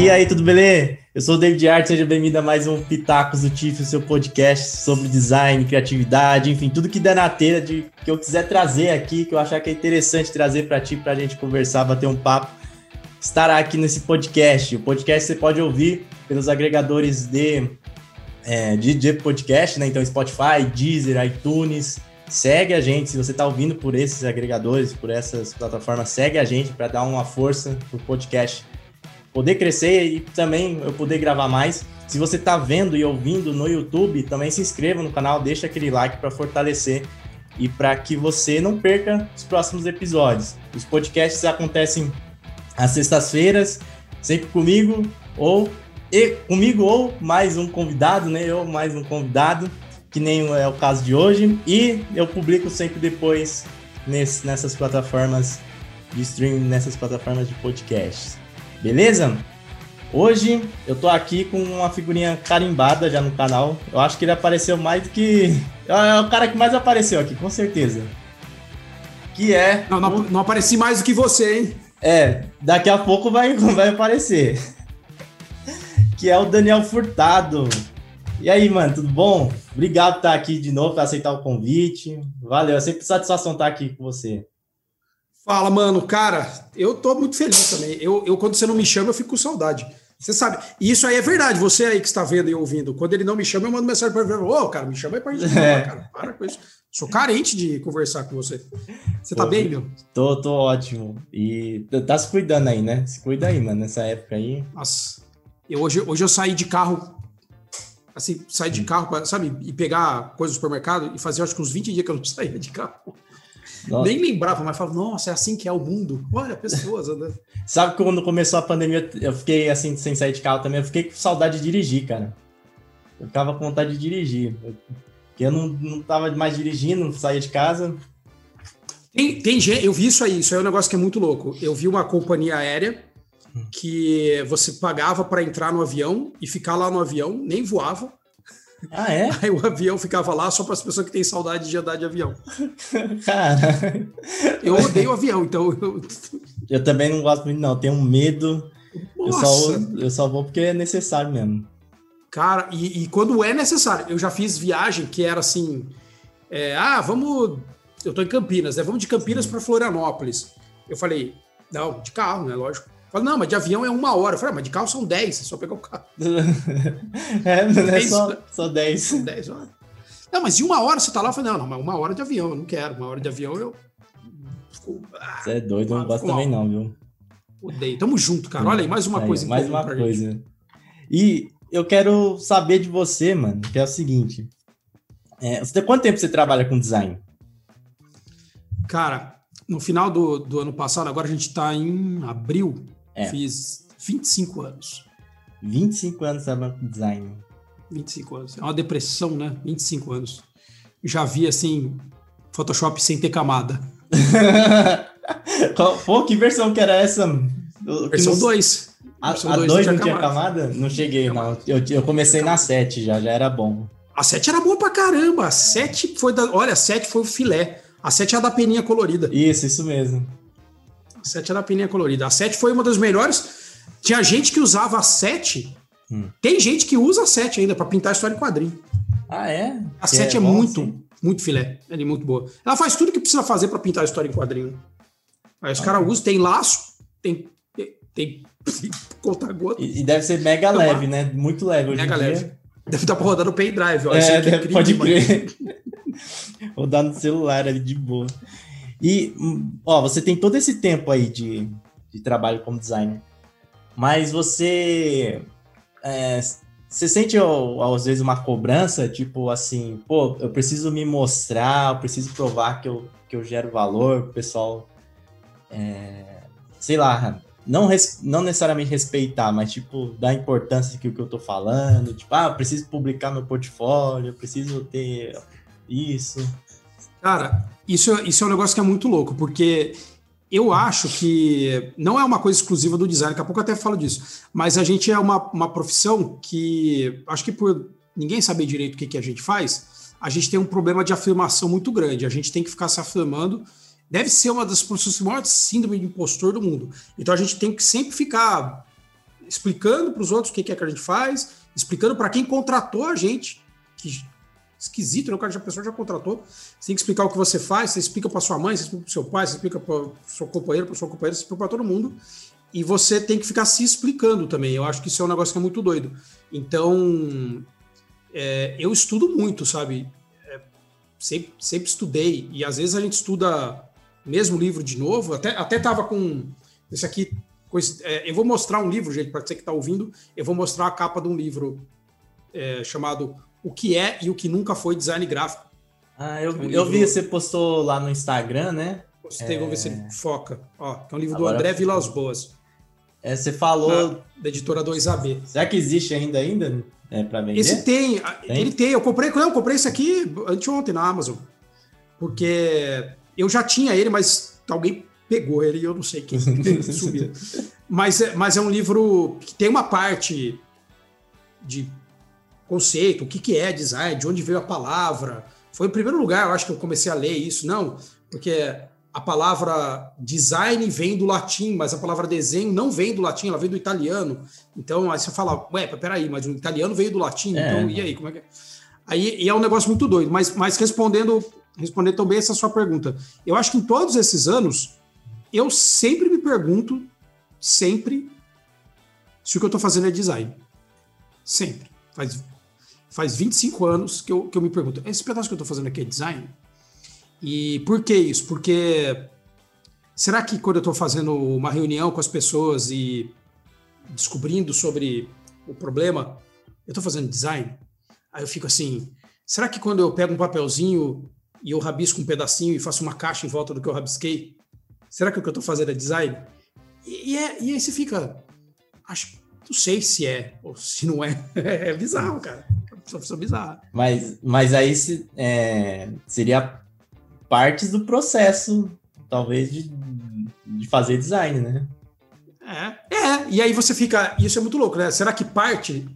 E aí, tudo beleza? Eu sou o David Art, seja bem-vindo a mais um Pitacos do TIF, o seu podcast sobre design, criatividade, enfim, tudo que der na telha de que eu quiser trazer aqui, que eu achar que é interessante trazer para ti, para a gente conversar, bater um papo, estará aqui nesse podcast. O podcast você pode ouvir pelos agregadores de, é, de, de podcast, né? Então, Spotify, Deezer, iTunes. Segue a gente, se você está ouvindo por esses agregadores, por essas plataformas, segue a gente para dar uma força para o podcast poder crescer e também eu poder gravar mais. Se você está vendo e ouvindo no YouTube, também se inscreva no canal, deixa aquele like para fortalecer e para que você não perca os próximos episódios. Os podcasts acontecem às sextas-feiras, sempre comigo ou e comigo ou mais um convidado, né? Eu mais um convidado, que nem é o caso de hoje, e eu publico sempre depois nesse, nessas plataformas de streaming, nessas plataformas de podcasts. Beleza? Hoje eu tô aqui com uma figurinha carimbada já no canal. Eu acho que ele apareceu mais do que. É o cara que mais apareceu aqui, com certeza. Que é. Não, não, não apareci mais do que você, hein? É, daqui a pouco vai, vai aparecer. Que é o Daniel Furtado. E aí, mano, tudo bom? Obrigado por estar aqui de novo, por aceitar o convite. Valeu, é sempre satisfação estar aqui com você. Fala, mano. Cara, eu tô muito feliz também. Eu, eu, quando você não me chama, eu fico com saudade. Você sabe. E isso aí é verdade. Você aí que está vendo e ouvindo. Quando ele não me chama, eu mando mensagem para ele. Ô, oh, cara, me chama aí pra gente é. cara. Para com isso. Sou carente de conversar com você. Você tá Pô, bem, meu? Tô, tô ótimo. E tá se cuidando aí, né? Se cuida aí, mano, nessa época aí. Nossa. Eu, hoje, hoje eu saí de carro. Assim, sair de hum. carro, pra, sabe? E pegar coisas do supermercado e fazer, acho que uns 20 dias que eu não saía de carro. Nossa. Nem lembrava, mas falava, nossa, é assim que é o mundo. Olha, pessoas andando. Sabe que quando começou a pandemia, eu fiquei assim, sem sair de carro também, eu fiquei com saudade de dirigir, cara. Eu ficava com vontade de dirigir. Porque eu não, não tava mais dirigindo, não saía de casa. Tem, tem gente, eu vi isso aí, isso aí é um negócio que é muito louco. Eu vi uma companhia aérea que você pagava para entrar no avião e ficar lá no avião, nem voava. Ah, é? Aí o avião ficava lá só para as pessoas que têm saudade de andar de avião. Cara. Eu odeio avião, então. Eu, eu também não gosto muito, não. Tenho medo. Eu só, eu só vou porque é necessário mesmo. Cara, e, e quando é necessário, eu já fiz viagem que era assim. É, ah, vamos. Eu tô em Campinas, né? Vamos de Campinas para Florianópolis. Eu falei, não, de carro, né? Lógico. Fala, não, mas de avião é uma hora. Eu falei, ah, mas de carro são 10, é só pegar o carro. é, não é só, só 10. São 10 horas. Não, mas de uma hora você tá lá, eu falei, não, não, mas uma hora de avião, eu não quero. Uma hora de avião eu. Você é doido, eu não gosto também, não, viu? Odeio. Tamo junto, cara. Olha aí, mais uma aí, coisa. Mais uma coisa. Gente. E eu quero saber de você, mano, que é o seguinte. É, você, quanto tempo você trabalha com design? Cara, no final do, do ano passado, agora a gente tá em abril, é. Fiz 25 anos. 25 anos trabalhando com design. 25 anos. É uma depressão, né? 25 anos. Já vi, assim, Photoshop sem ter camada. Pô, que versão que era essa? Versão 2. A 2 não, não tinha camada. camada? Não cheguei, não. Eu, eu comecei na 7 já, já era bom. A 7 era boa pra caramba. A 7 foi da. Olha, a 7 foi o filé. A 7 é a da peninha colorida. Isso, isso mesmo. A 7 era a peninha colorida. A 7 foi uma das melhores. Tinha gente que usava a 7. Hum. Tem gente que usa a 7 ainda para pintar história em quadrinho. Ah, é? A 7 é, é muito, muito filé. Ela é muito boa. Ela faz tudo que precisa fazer para pintar história em quadrinho. Aí os ah. caras usam, tem laço, tem, tem, tem conta-gota. E, e, deve ser mega então, leve, né? Muito leve. Mega leve. Deve estar pra rodar no pendrive. Ó. É, deve, pode crer. rodar no celular ali de boa. E, ó, você tem todo esse tempo aí de, de trabalho como designer, mas você. É, você sente, às vezes, uma cobrança, tipo assim, pô, eu preciso me mostrar, eu preciso provar que eu, que eu gero valor pro pessoal. É, sei lá, não, res, não necessariamente respeitar, mas tipo, dar importância que o que eu tô falando, tipo, ah, eu preciso publicar meu portfólio, eu preciso ter isso. Cara, isso, isso é um negócio que é muito louco, porque eu acho que não é uma coisa exclusiva do design, daqui a pouco eu até falo disso, mas a gente é uma, uma profissão que, acho que por ninguém saber direito o que, que a gente faz, a gente tem um problema de afirmação muito grande, a gente tem que ficar se afirmando, deve ser uma das profissões maiores síndrome de impostor do mundo, então a gente tem que sempre ficar explicando para os outros o que é que a gente faz, explicando para quem contratou a gente, que esquisito, né? O cara já, a pessoa já contratou. Você tem que explicar o que você faz, você explica para sua mãe, você explica para seu pai, você explica para seu companheiro, para sua companheira, você explica para todo mundo. E você tem que ficar se explicando também. Eu acho que isso é um negócio que é muito doido. Então, é, eu estudo muito, sabe? É, sempre, sempre estudei. E às vezes a gente estuda mesmo livro de novo. Até, até tava com. Esse aqui. É, eu vou mostrar um livro, gente, para você que está ouvindo. Eu vou mostrar a capa de um livro é, chamado O que é e o que nunca foi design gráfico. Ah, eu, é um eu vi, você postou lá no Instagram, né? Postei, vamos ver se ele foca. Ó, é um livro Agora, do André Vilas Boas. É, você falou. Da, da editora 2AB. Será que existe ainda ainda? É, para vender? Esse tem, tem, ele tem. Eu comprei, não, eu comprei esse aqui anteontem na Amazon. Porque eu já tinha ele, mas alguém pegou ele e eu não sei quem subiu. Mas, é, mas é um livro que tem uma parte de conceito, o que, que é design, de onde veio a palavra. Foi o primeiro lugar, eu acho que eu comecei a ler isso. Não, porque a palavra design vem do latim, mas a palavra desenho não vem do latim, ela vem do italiano. Então, aí você fala, ué, peraí, mas o italiano veio do latim, é. então e aí, como é que é? Aí e é um negócio muito doido, mas, mas respondendo, respondendo também essa sua pergunta, eu acho que em todos esses anos, eu sempre me pergunto, sempre, se o que eu estou fazendo é design. Sempre. Faz, faz 25 anos que eu, que eu me pergunto, esse pedaço que eu estou fazendo aqui é design? E por que isso? Porque será que quando eu estou fazendo uma reunião com as pessoas e descobrindo sobre o problema, eu estou fazendo design? Aí eu fico assim, será que quando eu pego um papelzinho e eu rabisco um pedacinho e faço uma caixa em volta do que eu rabisquei, será que o que eu estou fazendo é design? E, e, é, e aí você fica, acho, não sei se é ou se não é. é bizarro, cara. Uma pessoa bizarra. Mas, mas aí se, é, seria partes do processo, talvez, de, de fazer design, né? É, é, e aí você fica. Isso é muito louco, né? Será que parte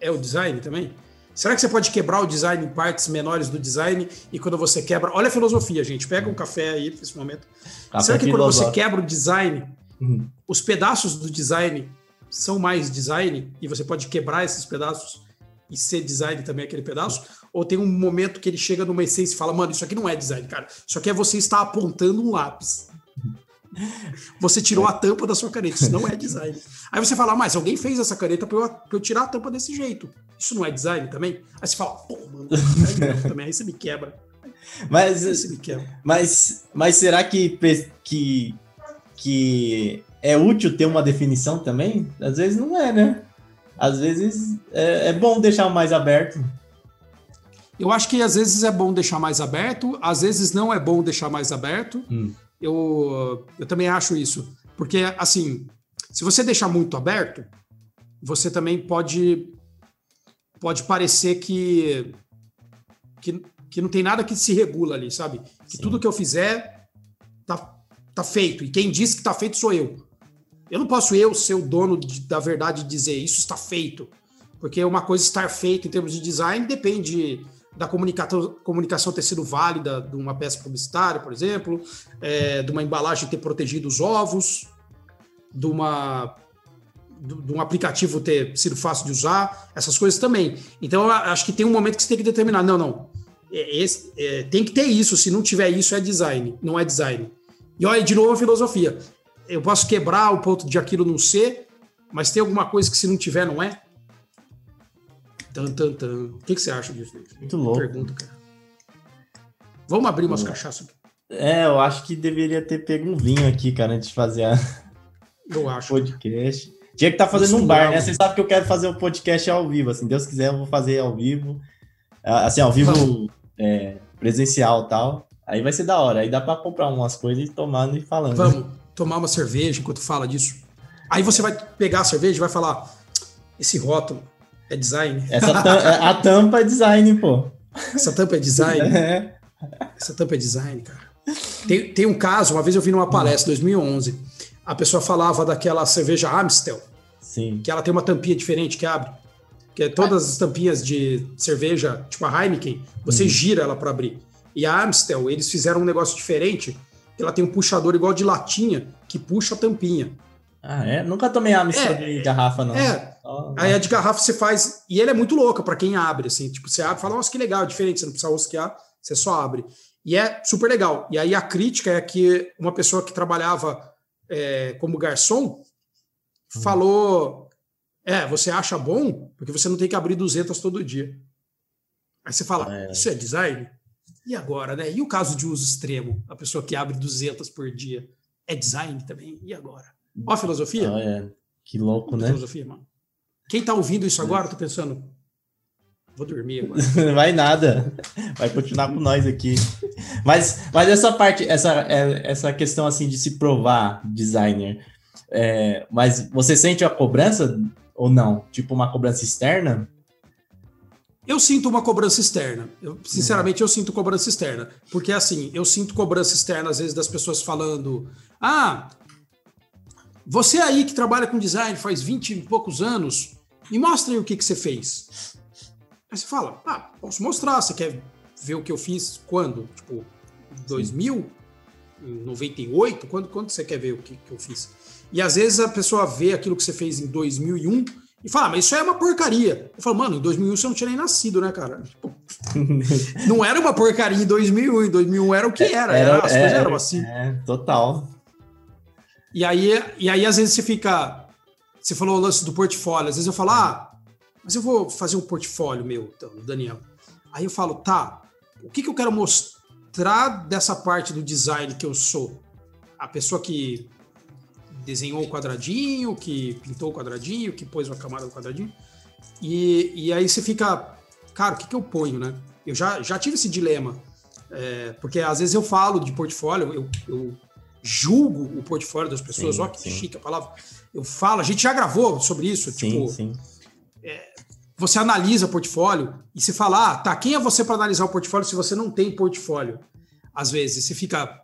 é o design também? Será que você pode quebrar o design em partes menores do design e quando você quebra. Olha a filosofia, gente. Pega um café aí nesse momento. Café Será que quando você quebra o design, uhum. os pedaços do design são mais design e você pode quebrar esses pedaços e ser design também aquele pedaço? Ou tem um momento que ele chega numa essência e fala, mano, isso aqui não é design, cara. Isso aqui é você estar apontando um lápis. Você tirou a tampa da sua caneta, isso não é design. Aí você fala, mas alguém fez essa caneta para eu, eu, tirar a tampa desse jeito. Isso não é design também? Aí você fala, pô, mano, não, também. Aí você me quebra. Mas, você me quebra. Mas, mas será que, que, que é útil ter uma definição também? Às vezes não é, né? Às vezes é, é bom deixar mais aberto. Eu acho que às vezes é bom deixar mais aberto, às vezes não é bom deixar mais aberto. Hum. Eu, eu também acho isso. Porque, assim, se você deixar muito aberto, você também pode, pode parecer que, que, que não tem nada que se regula ali, sabe? Que Sim. tudo que eu fizer tá, tá feito. E quem disse que tá feito sou eu. Eu não posso eu ser o dono de, da verdade e dizer isso está feito. Porque uma coisa estar feita em termos de design depende da comunicação, comunicação ter sido válida de uma peça publicitária, por exemplo, é, de uma embalagem ter protegido os ovos, de, uma, de um aplicativo ter sido fácil de usar, essas coisas também. Então, acho que tem um momento que você tem que determinar, não, não, é, esse, é, tem que ter isso, se não tiver isso é design, não é design. E olha, de novo a filosofia, eu posso quebrar o ponto de aquilo não ser, mas tem alguma coisa que se não tiver não é? Tan, tan, tan. O que, que você acha disso? Muito louco. Pergunta, cara. Vamos abrir umas cachaças aqui. É, eu acho que deveria ter pego um vinho aqui, cara, antes de fazer a... eu acho. podcast. Tinha que estar tá fazendo Isso um bar, né? Você sabe que eu quero fazer o um podcast ao vivo, assim, Deus quiser, eu vou fazer ao vivo. Assim, ao vivo é, presencial e tal. Aí vai ser da hora. Aí dá pra comprar umas coisas e tomando e falando. Vamos tomar uma cerveja enquanto fala disso. Aí você vai pegar a cerveja e vai falar: esse rótulo, é design. Essa é, a tampa é design, pô. Essa tampa é design? É. Essa tampa é design, cara. Tem, tem um caso, uma vez eu vi numa palestra, 2011, a pessoa falava daquela cerveja Amstel. Sim. Que ela tem uma tampinha diferente que abre. Que é todas as tampinhas de cerveja, tipo a Heineken, você uhum. gira ela para abrir. E a Amstel, eles fizeram um negócio diferente. Ela tem um puxador igual de latinha que puxa a tampinha. Ah, é? Nunca tomei a mistura é, de garrafa, não. É. Aí a de garrafa você faz. E ele é muito louca para quem abre, assim. Tipo, você abre e fala, nossa, que legal, diferente, você não precisa rosquear, você só abre. E é super legal. E aí a crítica é que uma pessoa que trabalhava é, como garçom hum. falou: É, você acha bom porque você não tem que abrir 200 todo dia. Aí você fala: é. Isso é design? E agora, né? E o caso de uso extremo? A pessoa que abre 200 por dia é design também? E agora? Ó a filosofia. Ah, é. Que louco, né? Filosofia, mano. Quem tá ouvindo isso agora, tô pensando, vou dormir agora. Não vai nada. Vai continuar com nós aqui. Mas, mas essa parte, essa, é, essa questão assim de se provar designer, é, mas você sente a cobrança ou não? Tipo uma cobrança externa? Eu sinto uma cobrança externa. Eu, sinceramente, eu sinto cobrança externa. Porque, assim, eu sinto cobrança externa, às vezes, das pessoas falando: Ah, você aí que trabalha com design faz 20 e poucos anos, me mostra aí o que, que você fez. Aí você fala, ah, posso mostrar, você quer ver o que eu fiz quando? Tipo, 2000? Em 98? Quando, quando você quer ver o que, que eu fiz? E às vezes a pessoa vê aquilo que você fez em 2001 e fala, ah, mas isso é uma porcaria. Eu falo, mano, em 2001 você não tinha nem nascido, né, cara? Tipo, não era uma porcaria em 2001, em 2001 era o que era, era, era as é, coisas eram assim. É, total. E aí, e aí, às vezes, você fica. Você falou o lance do portfólio. Às vezes eu falo, ah, mas eu vou fazer um portfólio meu, então, Daniel. Aí eu falo, tá, o que, que eu quero mostrar dessa parte do design que eu sou? A pessoa que desenhou o quadradinho, que pintou o quadradinho, que pôs uma camada no quadradinho. E, e aí você fica, cara, o que, que eu ponho, né? Eu já, já tive esse dilema. É, porque às vezes eu falo de portfólio, eu, eu julgo o portfólio das pessoas, ó, que sim. chique a palavra. Eu falo, a gente já gravou sobre isso, sim, tipo. Sim. É, você analisa portfólio e se fala, ah, tá, quem é você para analisar o portfólio se você não tem portfólio? Às vezes você fica,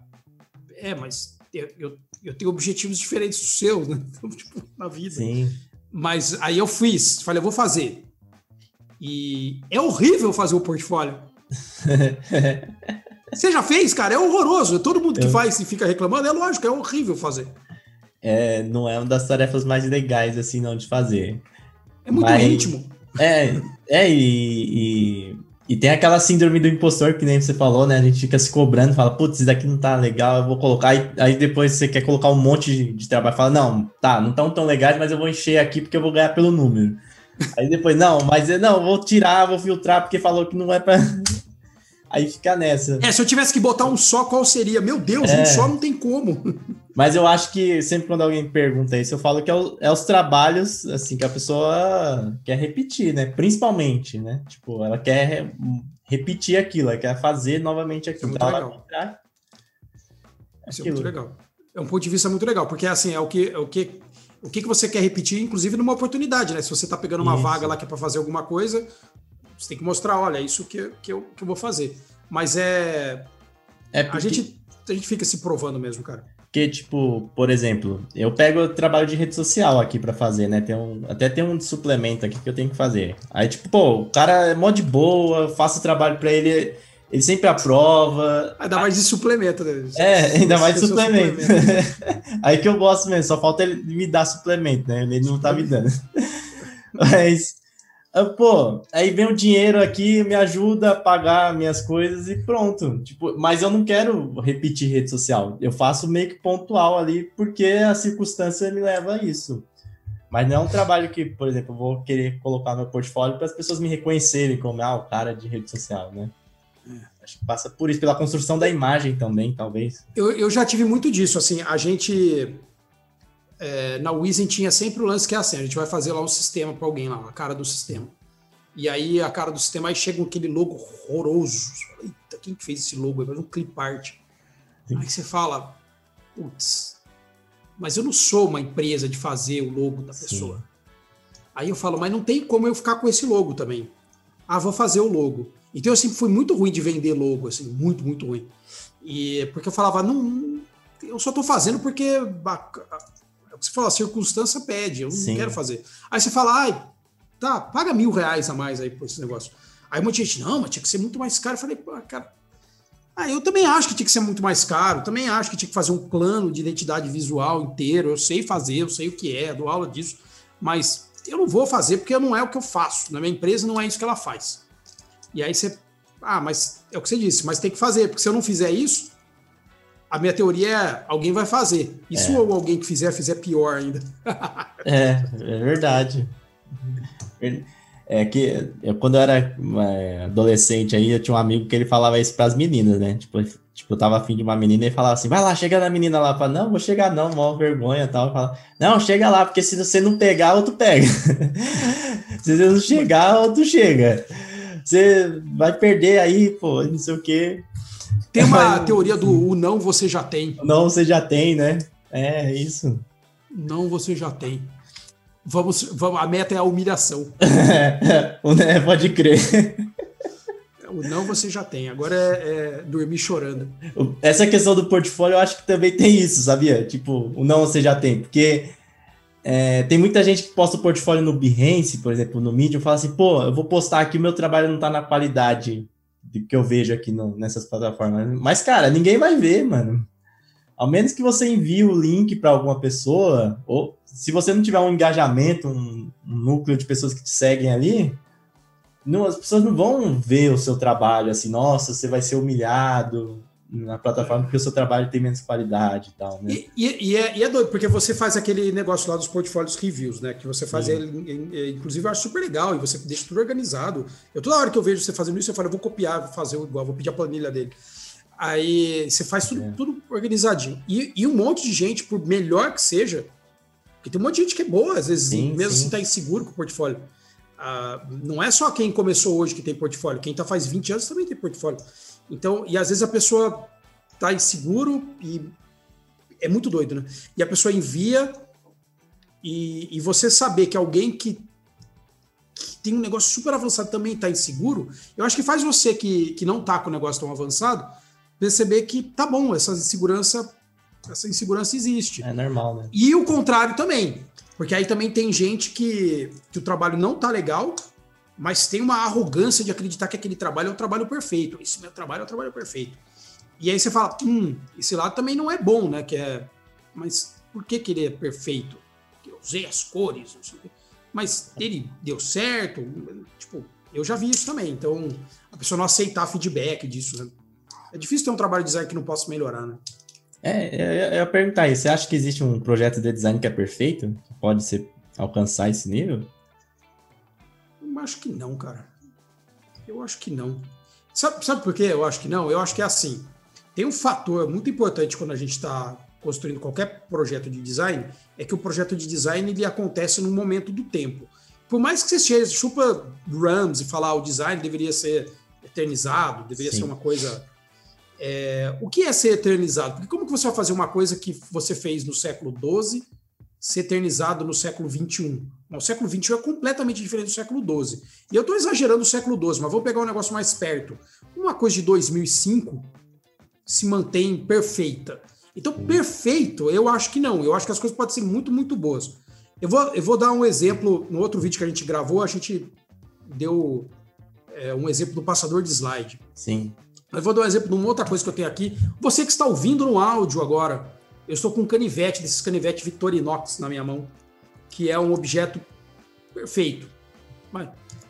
é, mas eu, eu, eu tenho objetivos diferentes dos seus, né? Então, tipo, na vida. Sim. Mas aí eu fiz, falei, eu vou fazer. E é horrível fazer o portfólio. Você já fez, cara? É horroroso. Todo mundo que eu... faz e fica reclamando, é lógico, é horrível fazer. É, não é uma das tarefas mais legais, assim, não, de fazer. É muito Mas, íntimo. É, é e, e, e, tem aquela síndrome do impostor, que nem você falou, né? A gente fica se cobrando, fala, putz, isso daqui não tá legal, eu vou colocar. Aí, aí depois você quer colocar um monte de, de trabalho, fala, não, tá, não tão tão legais, mas eu vou encher aqui porque eu vou ganhar pelo número. Aí depois, não, mas não, vou tirar, vou filtrar, porque falou que não é pra. Aí fica nessa. É, se eu tivesse que botar um só, qual seria? Meu Deus, é. um só não tem como. Mas eu acho que sempre quando alguém pergunta isso, eu falo que é, o, é, os trabalhos, assim, que a pessoa quer repetir, né? Principalmente, né? Tipo, ela quer repetir aquilo, ela quer fazer novamente aquilo. Isso é muito legal. Isso é muito legal. É um ponto de vista muito legal, porque assim, é o que, é o que, o que você quer repetir, inclusive numa oportunidade, né? Se você tá pegando uma isso. vaga lá que é para fazer alguma coisa, você tem que mostrar, olha, é isso que, que, eu, que eu vou fazer. Mas é. é porque... a, gente, a gente fica se provando mesmo, cara. Porque, tipo, por exemplo, eu pego o trabalho de rede social aqui para fazer, né? Tem um, até tem um suplemento aqui que eu tenho que fazer. Aí, tipo, pô, o cara é mó de boa, faço o trabalho para ele, ele sempre aprova. Ainda mais de suplemento, né? É, ainda mais de suplemento. suplemento. Aí que eu gosto mesmo, só falta ele me dar suplemento, né? Ele não tá me dando. Mas ah, pô, aí vem o dinheiro aqui, me ajuda a pagar minhas coisas e pronto. Tipo, mas eu não quero repetir rede social. Eu faço meio que pontual ali, porque a circunstância me leva a isso. Mas não é um trabalho que, por exemplo, eu vou querer colocar no meu portfólio para as pessoas me reconhecerem como ah, o cara de rede social, né? É. Acho que passa por isso, pela construção da imagem também, talvez. Eu, eu já tive muito disso, assim, a gente é, na Wizen tinha sempre o lance que é assim: a gente vai fazer lá um sistema para alguém lá, a cara do sistema. E aí a cara do sistema, aí chega aquele logo horroroso. Eita, quem que fez esse logo? É um clip art. Aí você fala, putz, mas eu não sou uma empresa de fazer o logo da pessoa. Sim. Aí eu falo, mas não tem como eu ficar com esse logo também. Ah, vou fazer o logo. Então eu sempre fui muito ruim de vender logo, assim, muito, muito ruim. E porque eu falava, não, eu só tô fazendo porque você fala, a circunstância pede, eu não Sim. quero fazer. Aí você fala, ai, tá, paga mil reais a mais aí por esse negócio. Aí muita gente, não, mas tinha que ser muito mais caro. Eu falei, pô, cara, Ah, eu também acho que tinha que ser muito mais caro, também acho que tinha que fazer um plano de identidade visual inteiro. Eu sei fazer, eu sei o que é, dou aula disso, mas eu não vou fazer porque não é o que eu faço. Na minha empresa não é isso que ela faz. E aí você. Ah, mas é o que você disse, mas tem que fazer, porque se eu não fizer isso, a minha teoria é alguém vai fazer. Isso é. ou alguém que fizer, fizer pior ainda. é, é verdade. É que eu, quando eu era é, adolescente aí, eu tinha um amigo que ele falava isso para as meninas, né? Tipo, tipo, eu tava afim de uma menina e falava assim: vai lá, chega na menina lá. Fala, não, vou chegar não, mó vergonha e tal. Fala, não, chega lá, porque se você não pegar, outro pega. se você não chegar, outro chega. Você vai perder aí, pô, não sei o quê. Tem uma teoria do o não você já tem. Não você já tem, né? É, isso. Não você já tem. Vamos, vamos, a meta é a humilhação. é, pode crer. O não você já tem, agora é, é, dormir chorando. Essa questão do portfólio, eu acho que também tem isso, sabia? Tipo, o não você já tem, porque é, tem muita gente que posta o portfólio no Behance, por exemplo, no Medium, fala assim, pô, eu vou postar aqui, o meu trabalho não tá na qualidade que eu vejo aqui no, nessas plataformas. Mas, cara, ninguém vai ver, mano. Ao menos que você envie o link para alguma pessoa, ou se você não tiver um engajamento, um, um, núcleo de pessoas que te seguem ali, não, as pessoas não vão ver o seu trabalho assim, nossa, você vai ser humilhado na plataforma porque o seu trabalho tem menos qualidade e tal, né? E, e, e, é, e, é, doido, porque você faz aquele negócio lá dos portfólios reviews, né? Que você faz ele, inclusive eu acho super legal, e você deixa tudo organizado. Eu toda hora que eu vejo você fazendo isso, eu falo, eu vou copiar, vou fazer igual, vou pedir a planilha dele. Aí você faz tudo, é. tudo organizadinho. E, e, um monte de gente, por melhor que seja, porque tem um monte de gente que é boa, às vezes, sim, mesmo sim. assim tá inseguro com o portfólio. Ah, não é só quem começou hoje que tem portfólio, quem tá faz 20 anos também tem portfólio. Então, e às vezes a pessoa tá inseguro e é muito doido, né? E a pessoa envia e, e você saber que alguém que, que, tem um negócio super avançado também tá inseguro, eu acho que faz você que, que não tá com o negócio tão avançado perceber que tá bom, essa insegurança, essa insegurança existe. É normal, né? E o contrário também. Porque aí também tem gente que, que o trabalho não tá legal, mas tem uma arrogância de acreditar que aquele trabalho é o trabalho perfeito. Esse meu trabalho é o trabalho perfeito. E aí você fala, hum, esse lado também não é bom, né? Que é, mas por que, que ele é perfeito? Que eu usei as cores, mas ele deu certo. Tipo, eu já vi isso também. Então, a pessoa não aceitar feedback disso, né? É difícil ter um trabalho de design que não possa melhorar, né? É, eu ia perguntar aí, você acha que existe um projeto de design que é perfeito? Que pode ser, alcançar esse nível? Eu acho que não, cara. Eu acho que não. Sabe, sabe por quê eu acho que não? Eu acho que é assim. Tem um fator muito importante quando a gente está construindo qualquer projeto de design, é que o projeto de design ele acontece no momento do tempo. Por mais que você chupa Rams e falar o design deveria ser eternizado, deveria Sim. ser uma coisa é, o que é ser eternizado? Porque como que você vai fazer uma coisa que você fez no século XII ser eternizado no século XXI? O século XXI é completamente diferente do século XII. E eu estou exagerando o século XII, mas vou pegar um negócio mais perto. Uma coisa de 2005 se mantém perfeita. Então, perfeito, eu acho que não. Eu acho que as coisas podem ser muito, muito boas. Eu vou, eu vou dar um exemplo. No outro vídeo que a gente gravou, a gente deu é, um exemplo do passador de slide. Sim. Eu vou dar um exemplo de uma outra coisa que eu tenho aqui. Você que está ouvindo no áudio agora, eu estou com um canivete, desses canivete Victorinox na minha mão, que é um objeto perfeito.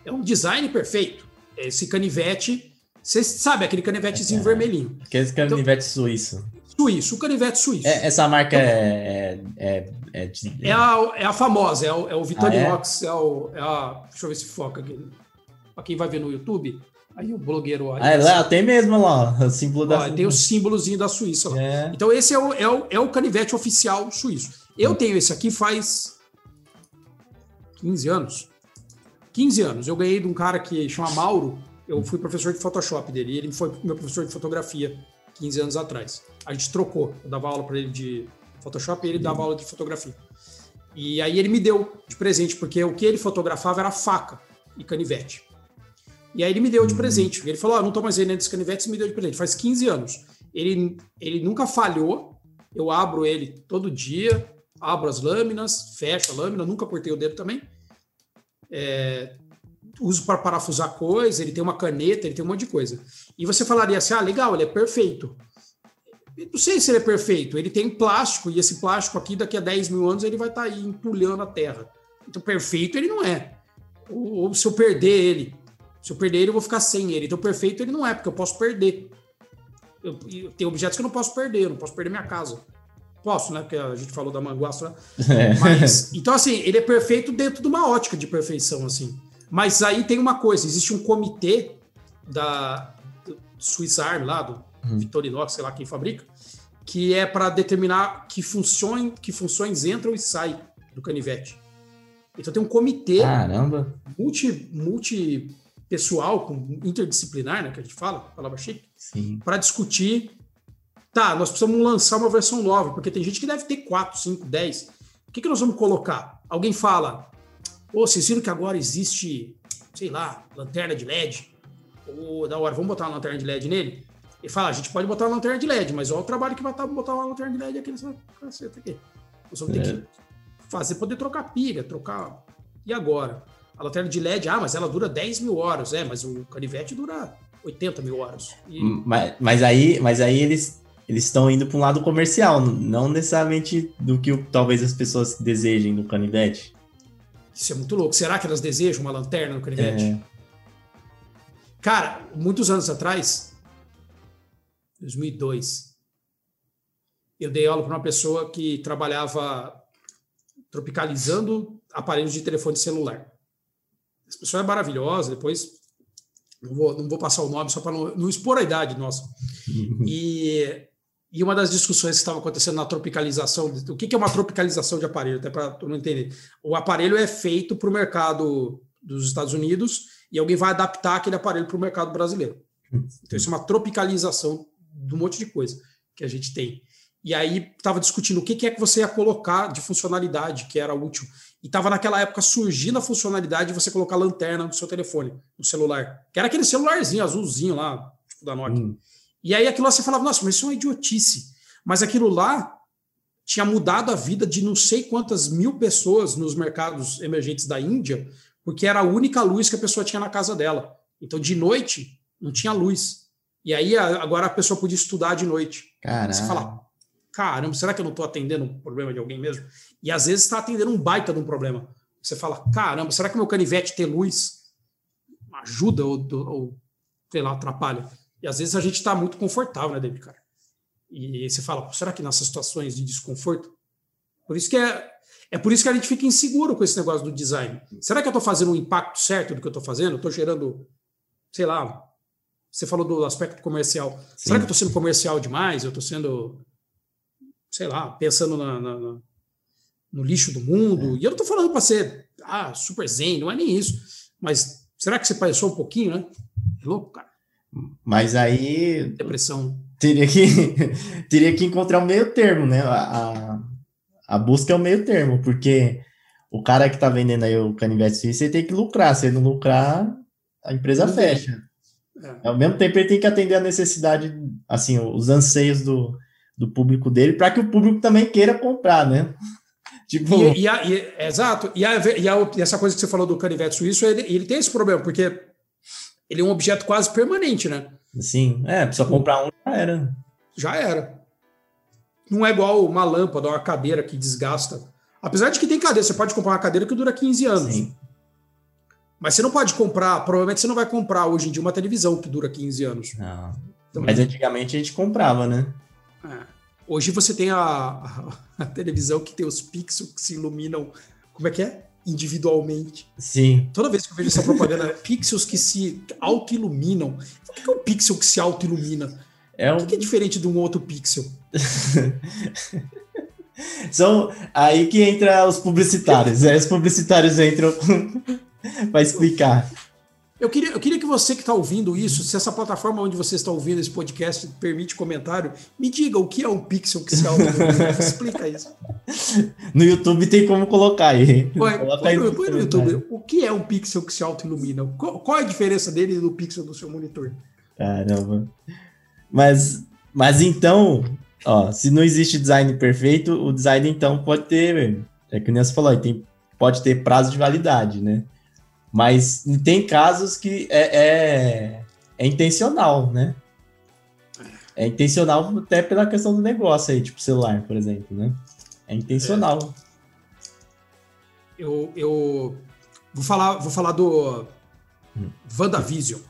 É um design perfeito. Esse canivete, você sabe, aquele canivetezinho é, vermelhinho. Aquele canivete então, suíço. Suíço, o canivete suíço. É, essa marca então, é, é, é, é, a, é a famosa, é o, é o Victorinox, ah, é? o, é a. Deixa eu ver se foca aqui. Para quem vai ver no YouTube, Aí o blogueiro olha. Ah, lá, tem mesmo lá, o símbolo da Tem o símbolozinho da Suíça lá. É. Então, esse é o, é, o, é o canivete oficial suíço. Eu hum. tenho esse aqui faz 15 anos. 15 anos. Eu ganhei de um cara que chama Mauro. Eu fui professor de Photoshop dele. Ele foi meu professor de fotografia 15 anos atrás. A gente trocou. Eu dava aula para ele de Photoshop e ele dava aula de fotografia. E aí ele me deu de presente, porque o que ele fotografava era faca e canivete. E aí ele me deu de presente. Ele falou: oh, não tô mais vendendo esse canivete, e me deu de presente. Faz 15 anos. Ele, ele nunca falhou. Eu abro ele todo dia, abro as lâminas, fecho a lâmina, nunca cortei o dedo também. É, uso para parafusar coisa, ele tem uma caneta, ele tem um monte de coisa. E você falaria assim: ah, legal, ele é perfeito. Eu não sei se ele é perfeito. Ele tem plástico, e esse plástico aqui, daqui a 10 mil anos, ele vai estar tá aí entulhando a terra. Então, perfeito ele não é. Ou, ou, se eu perder ele, se eu perder ele, eu vou ficar sem ele. Então, perfeito ele não é, porque eu posso perder. Eu, eu tenho objetos que eu não posso perder, eu não posso perder minha casa. Posso, né? Porque a gente falou da manguaça. É. Mas, então, assim, ele é perfeito dentro de uma ótica de perfeição, assim. Mas aí tem uma coisa: existe um comitê da Swiss Army lá, do uhum. Victorinox, sei lá quem fabrica, que é para determinar que, funções, que funções entram e saem do canivete. Então tem um comitê Caramba. multi, multi pessoal, com interdisciplinar, né, que a gente fala, palavra chique, para discutir. Tá, nós precisamos lançar uma versão nova, porque tem gente que deve ter 4, 5, 10. O que, que nós vamos colocar? Alguém fala, ô, oh, vocês viram que agora existe, sei lá, lanterna de LED? Ou da hora, vamos botar uma lanterna de LED nele? Ele fala, a gente pode botar uma lanterna de LED, mas olha o trabalho que vai estar botar uma lanterna de LED aqui nessa caceta aqui. Nós vamos é. ter que fazer, poder trocar pilha, trocar. E agora? A lanterna de LED, ah, mas ela dura 10 mil horas, é, mas o canivete dura 80 mil horas. E... Mas, mas, aí, mas aí eles eles estão indo para um lado comercial, não necessariamente do que talvez as pessoas desejem no canivete. Isso é muito louco. Será que elas desejam uma lanterna no canivete? É. Cara, muitos anos atrás, 2002, eu dei aula para uma pessoa que trabalhava tropicalizando aparelhos de telefone celular. Essa pessoa é maravilhosa, depois não vou, não vou passar o nome só para não, não, expor a idade nossa. E, e uma das discussões que estava acontecendo na tropicalização, o que, é uma tropicalização de aparelho, até para mundo entender. O aparelho é feito para o mercado dos Estados Unidos e alguém vai adaptar aquele aparelho para o mercado brasileiro. Então, isso é uma tropicalização de um monte de coisa que a gente tem. E aí estava discutindo o que, que, é que você ia colocar de funcionalidade que era útil. E estava naquela época surgindo a funcionalidade de você colocar lanterna no seu telefone, no celular. Que era aquele celularzinho azulzinho lá, tipo da Nokia. Hum. E aí aquilo lá você falava, nossa, mas isso é uma idiotice. Mas aquilo lá tinha mudado a vida de não sei quantas mil pessoas nos mercados emergentes da Índia, porque era a única luz que a pessoa tinha na casa dela. Então, de noite, não tinha luz. E aí, agora a pessoa podia estudar de noite. Caramba. Você fala, caramba, será que eu não estou atendendo um problema de alguém mesmo? E às vezes está atendendo um baita de um problema. Você fala, caramba, será que meu canivete ter luz ajuda ou, ou sei lá, atrapalha? E às vezes a gente está muito confortável, né, David, cara? E você fala, será que nessas situações de desconforto? Por isso que é, é por isso que a gente fica inseguro com esse negócio do design. Será que eu estou fazendo um impacto certo do que eu estou fazendo? Estou gerando, sei lá, você falou do aspecto comercial. Sim. Será que eu estou sendo comercial demais? Eu estou sendo sei lá, pensando na, na, na, no lixo do mundo. É. E eu não estou falando para ser ah, super zen, não é nem isso. Mas será que você pensou um pouquinho, né? É louco, cara. Mas aí. Depressão. Teria que, teria que encontrar um meio termo, né? A, a, a busca é o meio termo, porque o cara que está vendendo aí o canivete suíço, ele tem que lucrar. Se ele não lucrar, a empresa fecha. É. Ao mesmo tempo, ele tem que atender a necessidade, assim, os anseios do, do público dele, para que o público também queira comprar, né? Tipo... E, e, a, e, exato, e, a, e, a, e, essa coisa que você falou do canivete suíço, ele, ele tem esse problema, porque ele é um objeto quase permanente, né? Sim, é, precisa comprar um, já era. Já era. Não é igual uma lâmpada ou uma cadeira que desgasta. Apesar de que tem cadeira, você pode comprar uma cadeira que dura 15 anos. Sim. Mas você não pode comprar, provavelmente você não vai comprar hoje em dia uma televisão que dura 15 anos. Não. Então, Mas antigamente a gente comprava, né? É. Hoje você tem a, a, a, televisão que tem os pixels que se iluminam. Como é que é? Individualmente. Sim. Toda vez que eu vejo essa propaganda, pixels que se auto-iluminam. O que é um pixel que se auto-ilumina? É um... O que é diferente de um outro pixel? São aí que entra os publicitários. Né? Os publicitários entram para explicar. Eu queria, eu queria que você que está ouvindo isso, se essa plataforma onde você está ouvindo esse podcast permite comentário, me diga o que é um pixel que se Explica isso. No YouTube tem como colocar aí. Põe, põe, no, põe no YouTube. O que é um pixel que se auto-ilumina? Qual, qual, é a diferença dele do pixel do seu monitor? Caramba. Mas, mas então, ó, se não existe design perfeito, o design então pode ter, é que o Nelson falou, tem, pode ter prazo de validade, né? Mas tem casos que é, é, é intencional, né? É intencional até pela questão do negócio aí, tipo celular, por exemplo, né? É intencional. É. Eu, eu vou falar, vou falar do hum. WandaVision.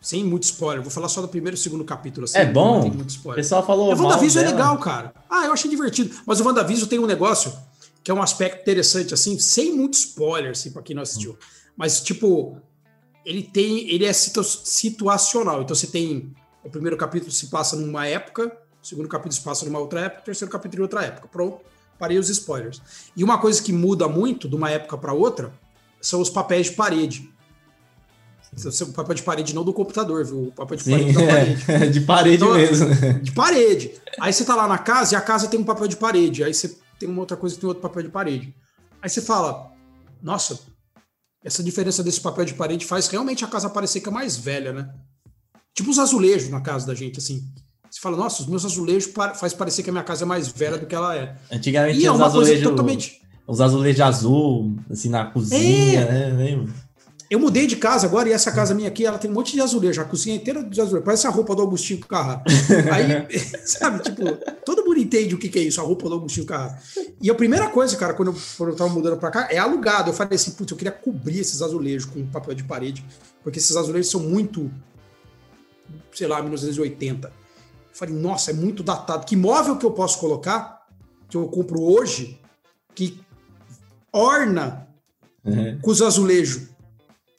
Sem muito spoiler, vou falar só do primeiro e segundo capítulo. Assim, é bom? O pessoal falou. O WandaVision é legal, cara. Ah, eu achei divertido. Mas o WandaVision tem um negócio que é um aspecto interessante, assim, sem muito spoiler, assim, pra quem não assistiu. Hum. Mas, tipo, ele tem. Ele é situacional. Então você tem o primeiro capítulo se passa numa época, o segundo capítulo se passa numa outra época, o terceiro capítulo em outra época. Pronto, parei os spoilers. E uma coisa que muda muito de uma época para outra são os papéis de parede. O papel de parede não do computador, viu? O papel de parede Sim, da parede. de parede então, mesmo. De parede. Aí você tá lá na casa e a casa tem um papel de parede. Aí você tem uma outra coisa que tem outro papel de parede. Aí você fala, nossa, essa diferença desse papel de parede faz realmente a casa parecer que é mais velha, né? Tipo os azulejos na casa da gente, assim. Você fala, nossa, os meus azulejos faz parecer que a minha casa é mais velha do que ela é. Antigamente e é uma azulejos, totalmente... os azulejos azul, assim, na cozinha, é. né? Eu mudei de casa agora e essa casa minha aqui, ela tem um monte de azulejo, a cozinha inteira de azulejo. Parece a roupa do Agostinho Carrara. Aí, sabe, tipo, todo mundo entende o que, que é isso, a roupa do Agostinho Carrara. E a primeira coisa, cara, quando eu, quando eu tava mudando pra cá, é alugado. Eu falei assim, putz, eu queria cobrir esses azulejos com papel de parede, porque esses azulejos são muito sei lá, 1980. Eu falei, nossa, é muito datado. Que móvel que eu posso colocar, que eu compro hoje, que orna uhum. com os azulejos?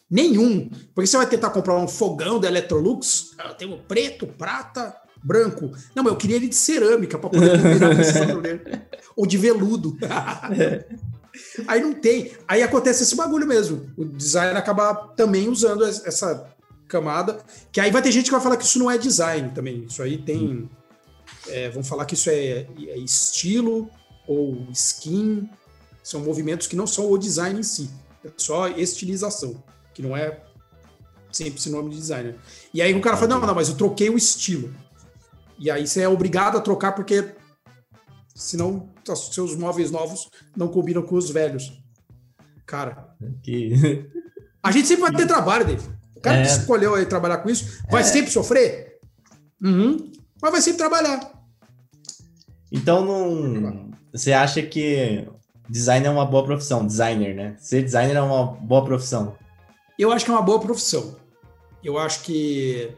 Nenhum. Porque você vai tentar comprar um fogão da Electrolux, ah, tem o preto, prata, branco. Não, mas eu queria ele de cerâmica para poder combinar com esse azulejos. Ou de veludo. Aí não tem. Aí acontece esse bagulho mesmo. O design acaba também usando essa camada, que aí vai ter gente que vai falar que isso não é design também. Isso aí tem. É, vão falar que isso é, é, estilo ou skin. São movimentos que não são o design em si. É só estilização, que não é sempre nome de designer. E aí o cara fala: não, não, mas eu troquei o estilo. E aí você é obrigado a trocar porque senão seus móveis novos não combinam com os velhos. Cara. Que... A gente sempre vai ter trabalho, Dave. O cara é. que escolheu aí trabalhar com isso vai é. sempre sofrer? Uhum. Mas vai sempre trabalhar. Então, não... você acha que design é uma boa profissão? Designer, né? Ser designer é uma boa profissão? Eu acho que é uma boa profissão. Eu acho que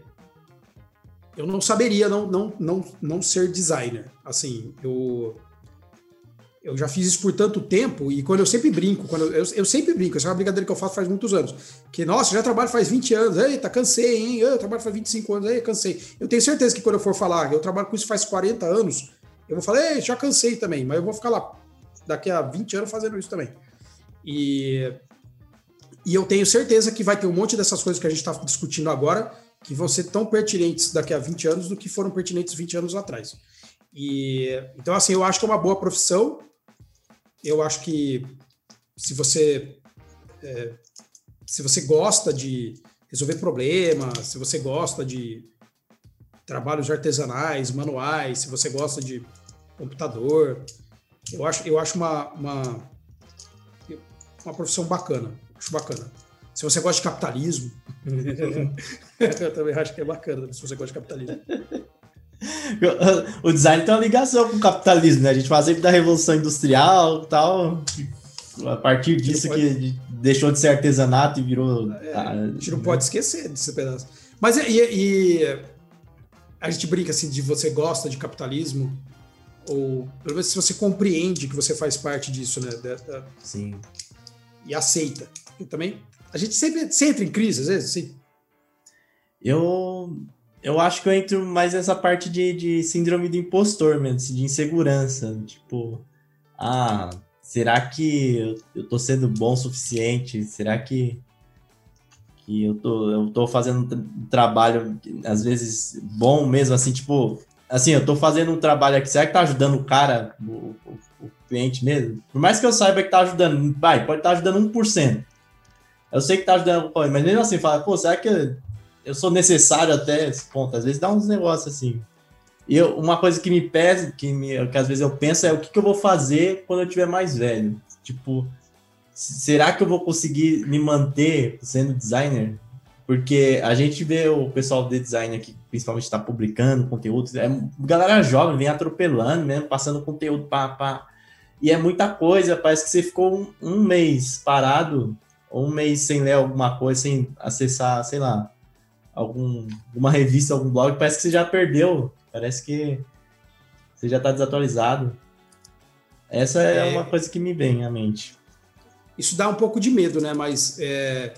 eu não saberia não, não, não, não ser designer. Assim, eu eu já fiz isso por tanto tempo e quando eu sempre brinco, quando eu, eu, sempre brinco, essa é uma brincadeira que eu faço faz muitos anos. Que, nossa, já trabalho faz 20 anos, eita, cansei, hein? Eu trabalho faz 25 anos, ei, cansei. Eu tenho certeza que quando eu for falar, eu trabalho com isso faz 40 anos, eu vou falar, já cansei também, mas eu vou ficar lá daqui a 20 anos fazendo isso também. E, e eu tenho certeza que vai ter um monte dessas coisas que a gente está discutindo agora que vão ser tão pertinentes daqui a 20 anos do que foram pertinentes 20 anos atrás. E então, assim, eu acho que é uma boa profissão eu acho que se você é, se você gosta de resolver problemas, se você gosta de trabalhos artesanais, manuais, se você gosta de computador, eu acho, eu acho uma, uma, uma profissão bacana. Acho bacana. Se você gosta de capitalismo, eu também acho que é bacana se você gosta de capitalismo. o design tem uma ligação com o capitalismo, né? A gente faz sempre da Revolução Industrial e tal. A partir disso pode... que deixou de ser artesanato e virou. É, a gente não pode esquecer desse pedaço. Mas e, e, a gente brinca assim de você gosta de capitalismo, ou pelo menos se você compreende que você faz parte disso, né? Sim. E aceita. Também. A gente sempre, sempre entra em crise, às vezes, sim. Eu eu acho que eu entro mais nessa parte de, de síndrome do impostor mesmo, assim, de insegurança. Tipo, ah, será que eu, eu tô sendo bom o suficiente? Será que, que eu, tô, eu tô fazendo um trabalho, às vezes, bom mesmo, assim, tipo, assim, eu tô fazendo um trabalho aqui, será que tá ajudando o cara, o, o, o cliente mesmo? Por mais que eu saiba que tá ajudando, vai, pode estar tá ajudando 1%. Eu sei que tá ajudando, mas mesmo assim, fala, pô, será que eu sou necessário até esse ponto. Às vezes dá uns negócios assim. E eu, uma coisa que me pesa, que, me, que às vezes eu penso é o que, que eu vou fazer quando eu tiver mais velho. Tipo, será que eu vou conseguir me manter sendo designer? Porque a gente vê o pessoal de design aqui, principalmente está publicando conteúdo, é galera jovem, vem atropelando mesmo, passando conteúdo para. E é muita coisa, parece que você ficou um, um mês parado, um mês sem ler alguma coisa, sem acessar, sei lá, algum, alguma revista, algum blog, parece que você já perdeu. Parece que você já está desatualizado. Essa é, é, uma coisa que me vem à mente. Isso dá um pouco de medo, né? Mas é,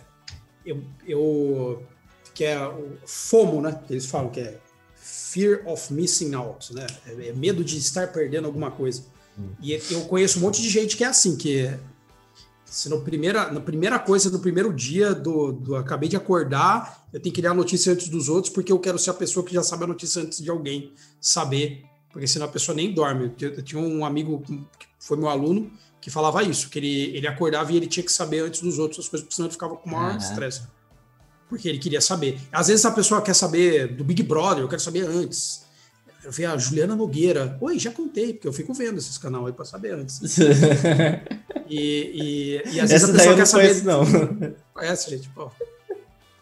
eu, eu que é o FOMO, né? Eles falam que é Fear of Missing Out, né? É, é medo de estar perdendo alguma coisa. Hum. E eu conheço um monte de gente que é assim, que se no primeira, na primeira coisa, no primeiro dia do, do acabei de acordar, eu tenho que ler a notícia antes dos outros, porque eu quero ser a pessoa que já sabe a notícia antes de alguém saber, porque senão a pessoa nem dorme. Eu, eu tinha um amigo que foi meu aluno, que falava isso, que ele, ele acordava e ele tinha que saber antes dos outros as coisas, porque senão ele ficava com maior estresse. Uhum. Porque ele queria saber. Às vezes a pessoa quer saber do Big Brother, eu quero saber antes. Eu vi a Juliana Nogueira. Oi, já contei, porque eu fico vendo esses canais aí para saber antes. e, e, e, às vezes Essa a pessoa quer saber. Conheço, não. Conhece, gente? Pô.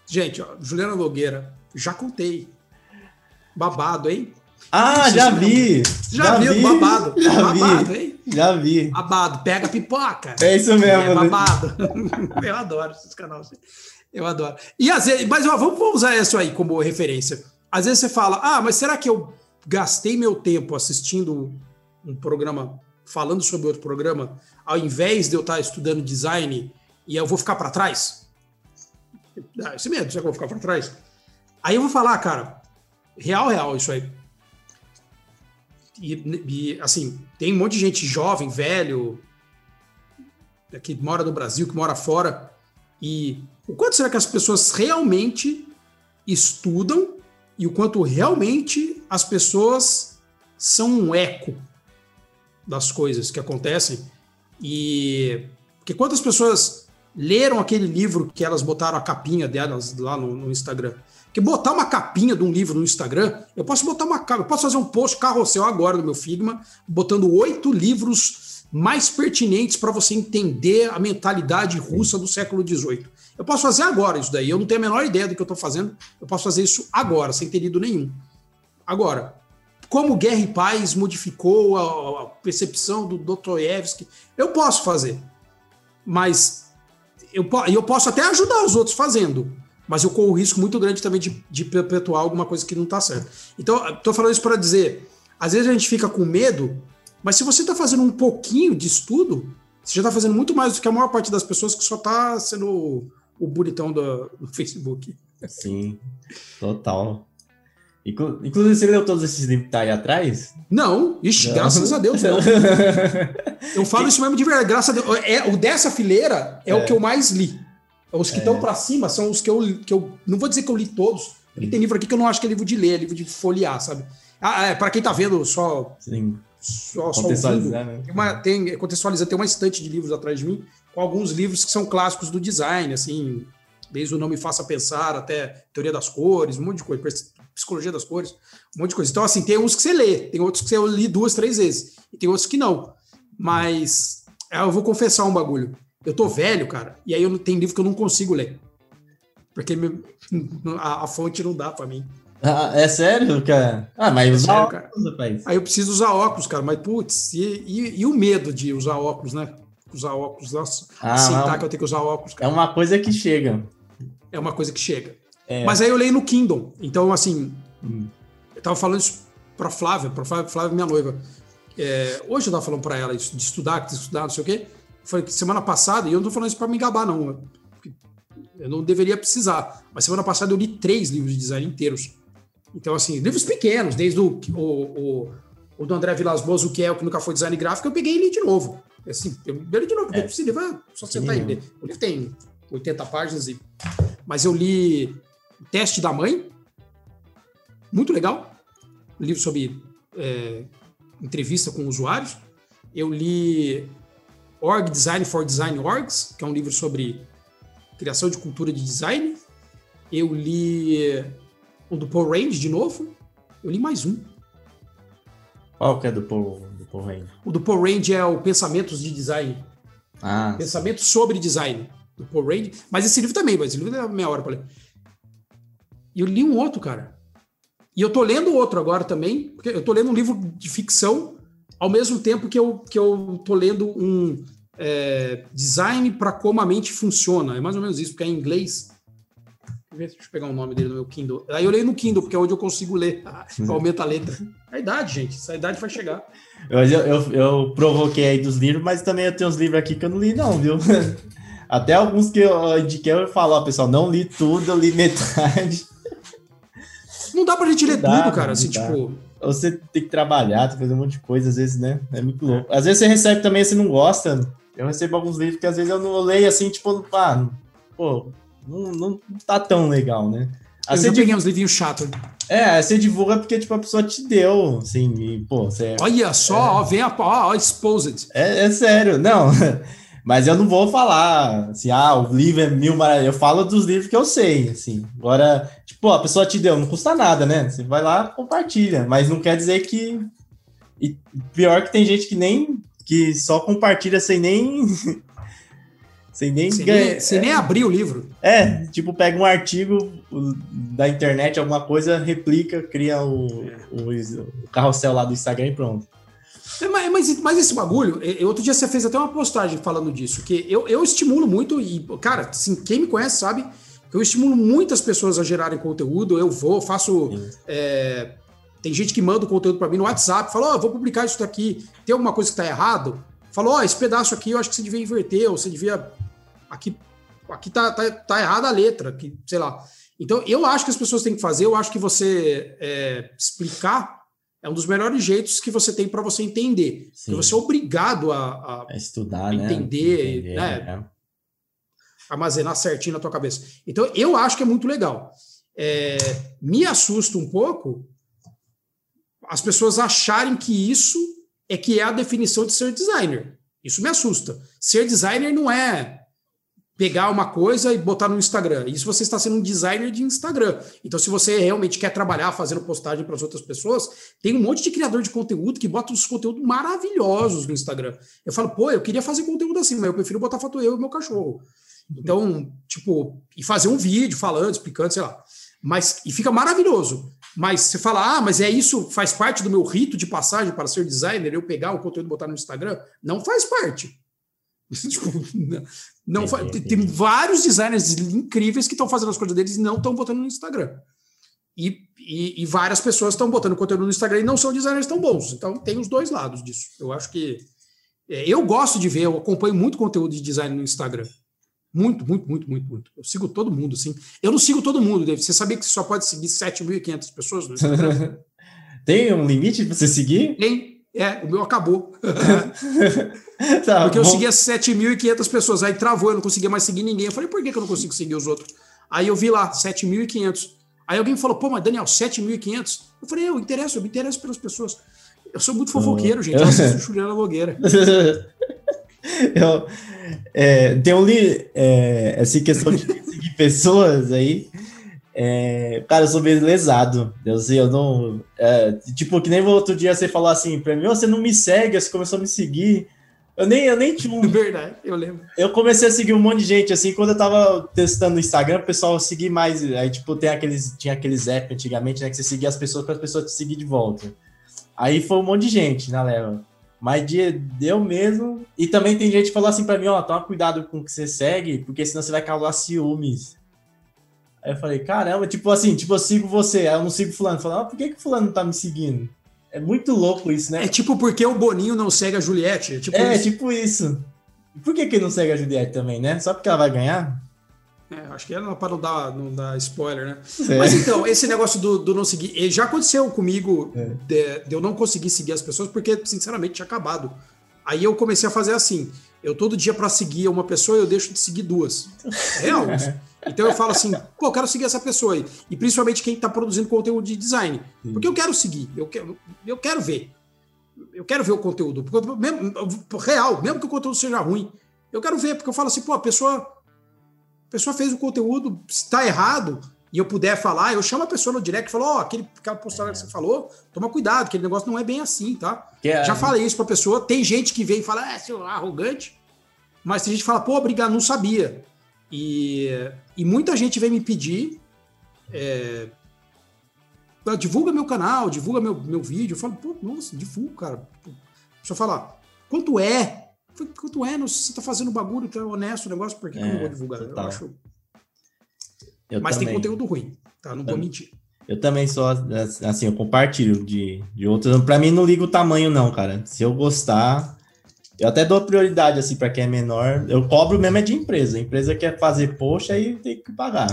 Gente, ó, Juliana Nogueira, já contei. Babado, hein? Ah, já vi! Já, já viu, vi, babado. Já babado, vi. hein? Já vi. Babado, pega pipoca. É isso mesmo. É babado. eu adoro esses canais. Eu adoro. E às vezes, mas ó, vamos, vamos usar isso aí como referência. Às vezes você fala, ah, mas será que eu gastei meu tempo assistindo um programa, falando sobre outro programa, ao invés de eu estar estudando design e eu vou ficar para trás? Ah, esse medo, será que eu vou ficar para trás? Aí eu vou falar, cara, real, real isso aí e, e, assim, tem um monte de gente jovem, velho, que mora no Brasil, que mora fora. E o quanto será que as pessoas realmente estudam e o quanto realmente as pessoas são um eco das coisas que acontecem? E porque quantas pessoas leram aquele livro que elas botaram a capinha delas lá no, no Instagram? Porque botar uma capinha de um livro no Instagram, eu posso botar uma capa, eu posso fazer um post carrossel agora no meu Figma, botando oito livros mais pertinentes para você entender a mentalidade russa do século XVIII. Eu posso fazer agora isso daí, eu não tenho a menor ideia do que eu estou fazendo, eu posso fazer isso agora, sem ter lido nenhum. Agora, como Guerra e Paz modificou a, a percepção do Dostoiévski, eu posso fazer. Mas eu, eu posso até ajudar os outros fazendo mas eu corro o risco muito grande também de, de perpetuar alguma coisa que não está certo. Então, estou falando isso para dizer, às vezes a gente fica com medo, mas se você está fazendo um pouquinho de estudo, você já está fazendo muito mais do que a maior parte das pessoas que só está sendo o, bonitão do, do Facebook. Sim, total. Inclusive, você leu todos esses livros que tá aí atrás? Não, ixi, não. graças a Deus, não. eu falo isso mesmo de verdade, graças a Deus. É, o dessa fileira é, é. o que eu mais li. Os que estão é. para cima são os que eu, que eu. Não vou dizer que eu li todos, porque tem livro aqui que eu não acho que é livro de ler, é livro de folhear, sabe? Ah, é, para quem tá vendo só. Sim. Só, contextualizar, só né? tem uma, tem, tem uma estante de livros atrás de mim, com alguns livros que são clássicos do design, assim, desde o Não Me Faça Pensar até Teoria das Cores, um monte de coisa, Psicologia das Cores, um monte de coisa. Então, assim, tem uns que você lê, tem outros que você li duas, três vezes, e tem outros que não. Mas eu vou confessar um bagulho. Eu tô velho, cara, e aí eu tenho livro que eu não consigo ler. Porque a, a fonte não dá para mim. Ah, é sério, cara? Ah, mas é usa óculos, rapaz. Aí eu preciso usar óculos, cara, mas putz, e, e, e, o medo de usar óculos, né? Usar óculos, nossa, ah, aceitar que eu tenho que usar óculos. Cara. É uma coisa que chega. É uma coisa que chega. É. Mas aí eu leio no Kindle, então assim, hum. eu tava falando isso pra Flávia, pra Flávia, Flávia minha noiva. É, hoje eu tava falando para ela isso, de estudar, de estudar, não sei o quê. Foi semana passada, e eu não tô falando isso para me gabar, não. Eu não deveria precisar. Mas semana passada eu li três livros de design inteiros. Então, assim, livros pequenos, desde o, o, o, o do André Vilas Boas, o que é o que nunca foi design gráfico, eu peguei e li de novo. Assim, eu li de novo, é. esse livro é só sentar e ler. O livro tem 80 páginas, e... mas eu li Teste da Mãe, muito legal. Um livro sobre é, entrevista com usuários. Eu li Org Design for Design Orgs, que é um livro sobre criação de cultura de design. Eu li o do Paul Range de novo. Eu li mais um. Qual que é do Paul, do Paul Range? O do Paul Range é o Pensamentos de Design. Ah, Pensamento sim. sobre design, do Paul Rand. Mas esse livro também, mas esse livro é meia hora para ler. E eu li um outro, cara. E eu tô lendo outro agora também, porque eu tô lendo um livro de ficção ao mesmo tempo que eu, que eu tô lendo um é, design para como a mente funciona. É mais ou menos isso, porque é em inglês. Deixa eu pegar o nome dele no meu Kindle. Aí eu leio no Kindle, porque é onde eu consigo ler. Aumenta a letra. É a idade, gente. Essa idade vai chegar. Eu, eu, eu provoquei aí dos livros, mas também eu tenho uns livros aqui que eu não li, não, viu? Até alguns que eu indiquei, eu falo, ó, pessoal, não li tudo, eu li metade. Não dá pra gente ler dá, tudo, cara. Assim, tipo. Você tem que trabalhar, tem que fazer um monte de coisa, às vezes, né? É muito louco. Às vezes você recebe também, você não gosta. Eu recebo alguns livros que às vezes eu não leio assim, tipo, ah, pô, não, não tá tão legal, né? Aí eu já peguei uns livrinhos chatos. É, você divulga porque, tipo, a pessoa te deu, assim, e, pô, você... Olha só, é... ó, vem a... Ó, ó, exposed. É, é sério, não... Mas eu não vou falar assim, ah, o livro é mil maravilhas. Eu falo dos livros que eu sei, assim. Agora, tipo, a pessoa te deu, não custa nada, né? Você vai lá, compartilha. Mas não quer dizer que. E pior que tem gente que nem. que só compartilha sem nem. sem nem sem, nem, sem é, nem abrir o livro. É, tipo, pega um artigo da internet, alguma coisa, replica, cria o, é. o, o carrossel lá do Instagram e pronto. É, mas, mas, esse bagulho, outro dia você fez até uma postagem falando disso, que eu, eu estimulo muito, e, cara, assim, quem me conhece sabe que eu estimulo muitas pessoas a gerarem conteúdo, eu vou, faço. É, tem gente que manda o conteúdo para mim no WhatsApp, fala, ó, oh, vou publicar isso daqui, tem alguma coisa que tá errado? Falou, ó, oh, esse pedaço aqui eu acho que você devia inverter, ou você devia. Aqui, aqui tá, tá, tá errada a letra, que, sei lá. Então, eu acho que as pessoas têm que fazer, eu acho que você é, explicar é um dos melhores jeitos que você tem para você entender. Sim. você é obrigado a, a, a estudar, né? entender, entender né? né? armazenar certinho na tua cabeça. Então, eu acho que é muito legal. É, me assusta um pouco as pessoas acharem que isso é que é a definição de ser designer. Isso me assusta. Ser designer não é pegar uma coisa e botar no Instagram. Isso você está sendo um designer de Instagram. Então, se você realmente quer trabalhar fazendo postagem para as outras pessoas, tem um monte de criador de conteúdo que bota uns conteúdos maravilhosos no Instagram. Eu falo, pô, eu queria fazer conteúdo assim, mas eu prefiro botar foto eu e meu cachorro. Então, tipo, e fazer um vídeo falando, explicando, sei lá. Mas, e fica maravilhoso. Mas você fala, ah, mas é isso, faz parte do meu rito de passagem para ser designer, eu pegar o conteúdo e botar no Instagram? Não faz parte. tipo, não, tem vários designers incríveis que estão fazendo as coisas deles e não estão botando no Instagram. E, e, e várias pessoas estão botando conteúdo no Instagram e não são designers tão bons. Então tem os dois lados disso. Eu acho que. É, eu gosto de ver, eu acompanho muito conteúdo de design no Instagram. Muito, muito, muito, muito, muito. Eu sigo todo mundo, assim. Eu não sigo todo mundo, David. Você sabia que você só pode seguir 7.500 pessoas no Instagram? Tem um limite para você seguir? Tem. É, o meu acabou. tá, Porque eu seguia 7.500 pessoas, aí travou, eu não conseguia mais seguir ninguém. Eu falei, por que, que eu não consigo seguir os outros? Aí eu vi lá, 7.500. Aí alguém falou, pô, mas Daniel, 7.500? Eu falei, eu interesso, eu me interesso pelas pessoas. Eu sou muito fofoqueiro, gente. Eu assisto Juliana Nogueira. Eu, é, tem um li, é, essa questão de seguir pessoas aí. É, cara, eu sou meio lesado. Eu, assim, eu não. É, tipo, que nem outro dia você falou assim pra mim: você não me segue, você começou a me seguir. Eu nem, eu nem tinha um. Verdade, eu lembro. Eu comecei a seguir um monte de gente, assim, quando eu tava testando o Instagram, o pessoal seguir mais. Aí, tipo, tem aqueles, tinha aqueles apps antigamente, né? Que você seguia as pessoas para as pessoas te seguir de volta. Aí foi um monte de gente na leva. Mas de, deu mesmo. E também tem gente que falou assim pra mim: ó, toma cuidado com o que você segue, porque senão você vai causar ciúmes. Aí eu falei, caramba, tipo assim, tipo, eu sigo você, aí eu não sigo fulano. Falei, ah, por que, que fulano não tá me seguindo? É muito louco isso, né? É tipo porque o Boninho não segue a Juliette. É tipo é, isso. tipo isso. Por que, que não segue a Juliette também, né? Só porque ela vai ganhar? É, acho que é para não dar, não dar spoiler, né? É. Mas então, esse negócio do, do não seguir, já aconteceu comigo é. de, de, eu não conseguir seguir as pessoas porque, sinceramente, tinha acabado. Aí eu comecei a fazer assim: eu todo dia para seguir uma pessoa, eu deixo de seguir duas. É real. Então eu falo assim, pô, eu quero seguir essa pessoa aí. E principalmente quem está produzindo conteúdo de design. Porque eu quero seguir, eu quero, eu quero ver. Eu quero ver o conteúdo. Mesmo, real, mesmo que o conteúdo seja ruim. Eu quero ver, porque eu falo assim, pô, a pessoa, a pessoa fez o conteúdo, se está errado, e eu puder falar, eu chamo a pessoa no direct e falo, ó, oh, aquele, aquela postagem é. que você falou, toma cuidado, aquele negócio não é bem assim, tá? É, Já falei isso pra pessoa, tem gente que vem e fala, é, seu arrogante. Mas tem gente que fala, pô, obrigado, não sabia. E, e muita gente vem me pedir, é, divulga meu canal, divulga meu, meu vídeo. Eu falo, pô, nossa, divulga, cara. Eu falar, quanto é? Quanto é? Você tá fazendo bagulho, tá honesto o negócio, por que, é, que eu não vou divulgar? Total. Eu acho. Eu Mas também. tem conteúdo ruim, tá? Não vou mentir. Eu também sou assim, eu compartilho de, de outros. Para mim, não liga o tamanho, não, cara. Se eu gostar, eu até dou prioridade assim para quem é menor. Eu cobro mesmo é de empresa. A empresa quer fazer poxa aí tem que pagar.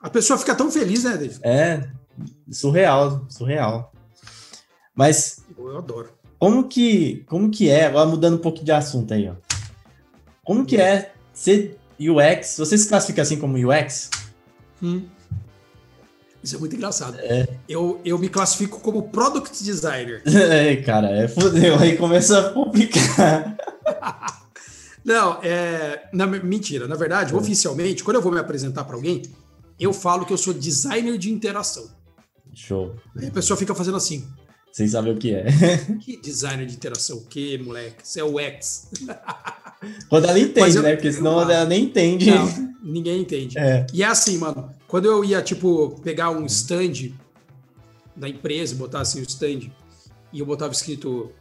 A pessoa fica tão feliz, né, David? É, surreal, surreal. Mas eu adoro. Como que, como que é? Agora mudando um pouco de assunto aí, ó. Como que é ser UX? Você se classifica assim como UX? Hum. Isso é muito engraçado. É. Eu, eu me classifico como product designer. É, cara, é fodeu. Aí começa a complicar. Não, é. Na, mentira. Na verdade, é. oficialmente, quando eu vou me apresentar para alguém, eu falo que eu sou designer de interação. Show. Aí a pessoa fica fazendo assim. Sem saber o que é. Que designer de interação? O que, moleque? Você é o X. Quando ela entende, eu, né? Porque senão ela nem entende. Não, ninguém entende. É. E é assim, mano. Quando eu ia, tipo, pegar um stand da empresa, botar assim o stand, e eu botava escrito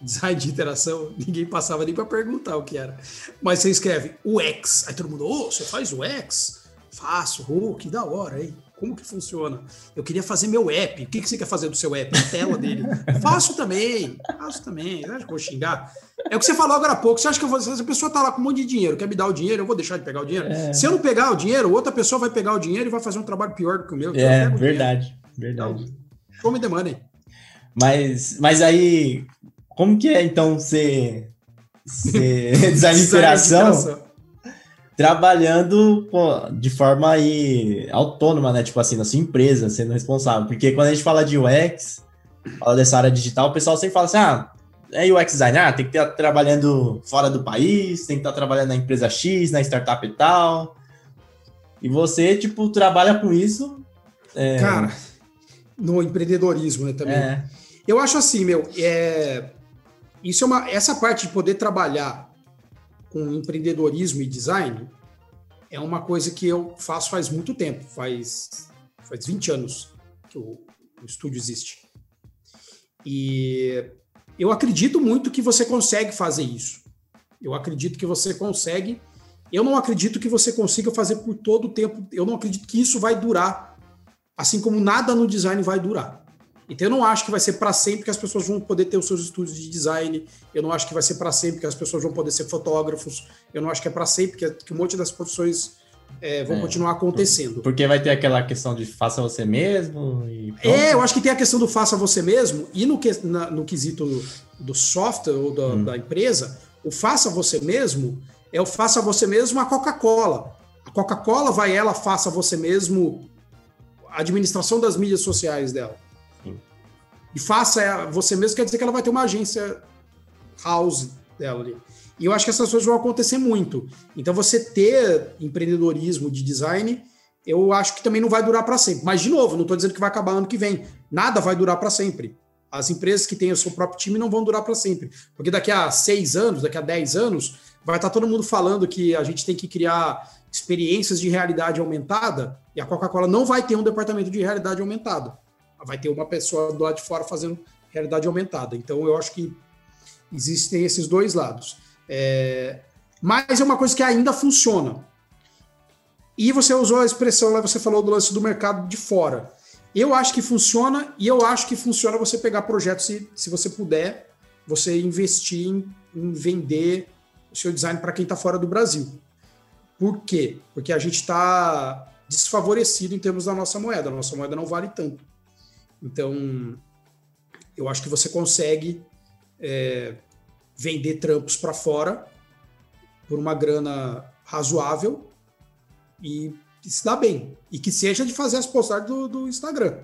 design de interação, ninguém passava nem para perguntar o que era. Mas você escreve o X. Aí todo mundo, ô, oh, você faz o X? Faço, oh, que da hora, hein? Como que funciona? Eu queria fazer meu app. O que, que você quer fazer do seu app? A tela dele. faço também. Faço também. Você acha que eu vou xingar? É o que você falou agora há pouco. Você acha que eu vou, se a pessoa tá lá com um monte de dinheiro, quer me dar o dinheiro, eu vou deixar de pegar o dinheiro? É. Se eu não pegar o dinheiro, outra pessoa vai pegar o dinheiro e vai fazer um trabalho pior do que o meu. É, verdade. Verdade. Então, show me the money. Mas, mas aí, como que é então ser, ser? trabalhando pô, de forma aí autônoma, né? Tipo assim, na sua empresa, sendo responsável. Porque quando a gente fala de UX, fala dessa área digital, o pessoal sempre fala assim: ah, é UX designer, ah, tem que estar trabalhando fora do país, tem que estar trabalhando na empresa X, na startup e tal. E você, tipo, trabalha com isso. É... Cara, no empreendedorismo, né, também. É. Eu acho assim, meu, é... isso é uma. Essa parte de poder trabalhar com empreendedorismo e design é uma coisa que eu faço faz muito tempo, faz, faz 20 anos que o, o estúdio existe. E eu acredito muito que você consegue fazer isso. Eu acredito que você consegue. Eu não acredito que você consiga fazer por todo o tempo. Eu não acredito que isso vai durar, assim como nada no design vai durar. Então eu não acho que vai ser para sempre que as pessoas vão poder ter os seus estudos de design. Eu não acho que vai ser para sempre que as pessoas vão poder ser fotógrafos. Eu não acho que é para sempre que, que um monte das profissões é, vão é, continuar acontecendo. Porque vai ter aquela questão de faça você mesmo. é, eu acho que tem a questão do faça você mesmo e no, que, na, no quesito do software ou da, hum. da empresa, o faça você mesmo é o faça você mesmo a Coca-Cola. A Coca-Cola vai ela faça você mesmo a administração das mídias sociais dela e faça você mesmo, quer dizer que ela vai ter uma agência house dela ali. E eu acho que essas coisas vão acontecer muito. Então, você ter empreendedorismo de design, eu acho que também não vai durar para sempre. Mas, de novo, não estou dizendo que vai acabar ano que vem. Nada vai durar para sempre. As empresas que têm o seu próprio time não vão durar para sempre. Porque daqui a seis anos, daqui a dez anos, vai estar tá todo mundo falando que a gente tem que criar experiências de realidade aumentada e a Coca-Cola não vai ter um departamento de realidade aumentada vai ter uma pessoa do lado de fora fazendo realidade aumentada. Então, eu acho que existem esses dois lados. É, mas é uma coisa que ainda funciona. E você usou a expressão lá, você falou do lance do mercado de fora. Eu acho que funciona e eu acho que funciona você pegar projetos, se, se você puder, você investir em, em vender o seu design para quem está fora do Brasil. Por quê? Porque a gente está desfavorecido em termos da nossa moeda. A nossa moeda não vale tanto. Então, eu acho que você consegue é, vender trampos para fora por uma grana razoável e, se dá bem. E que seja de fazer as postagens do, do, Instagram.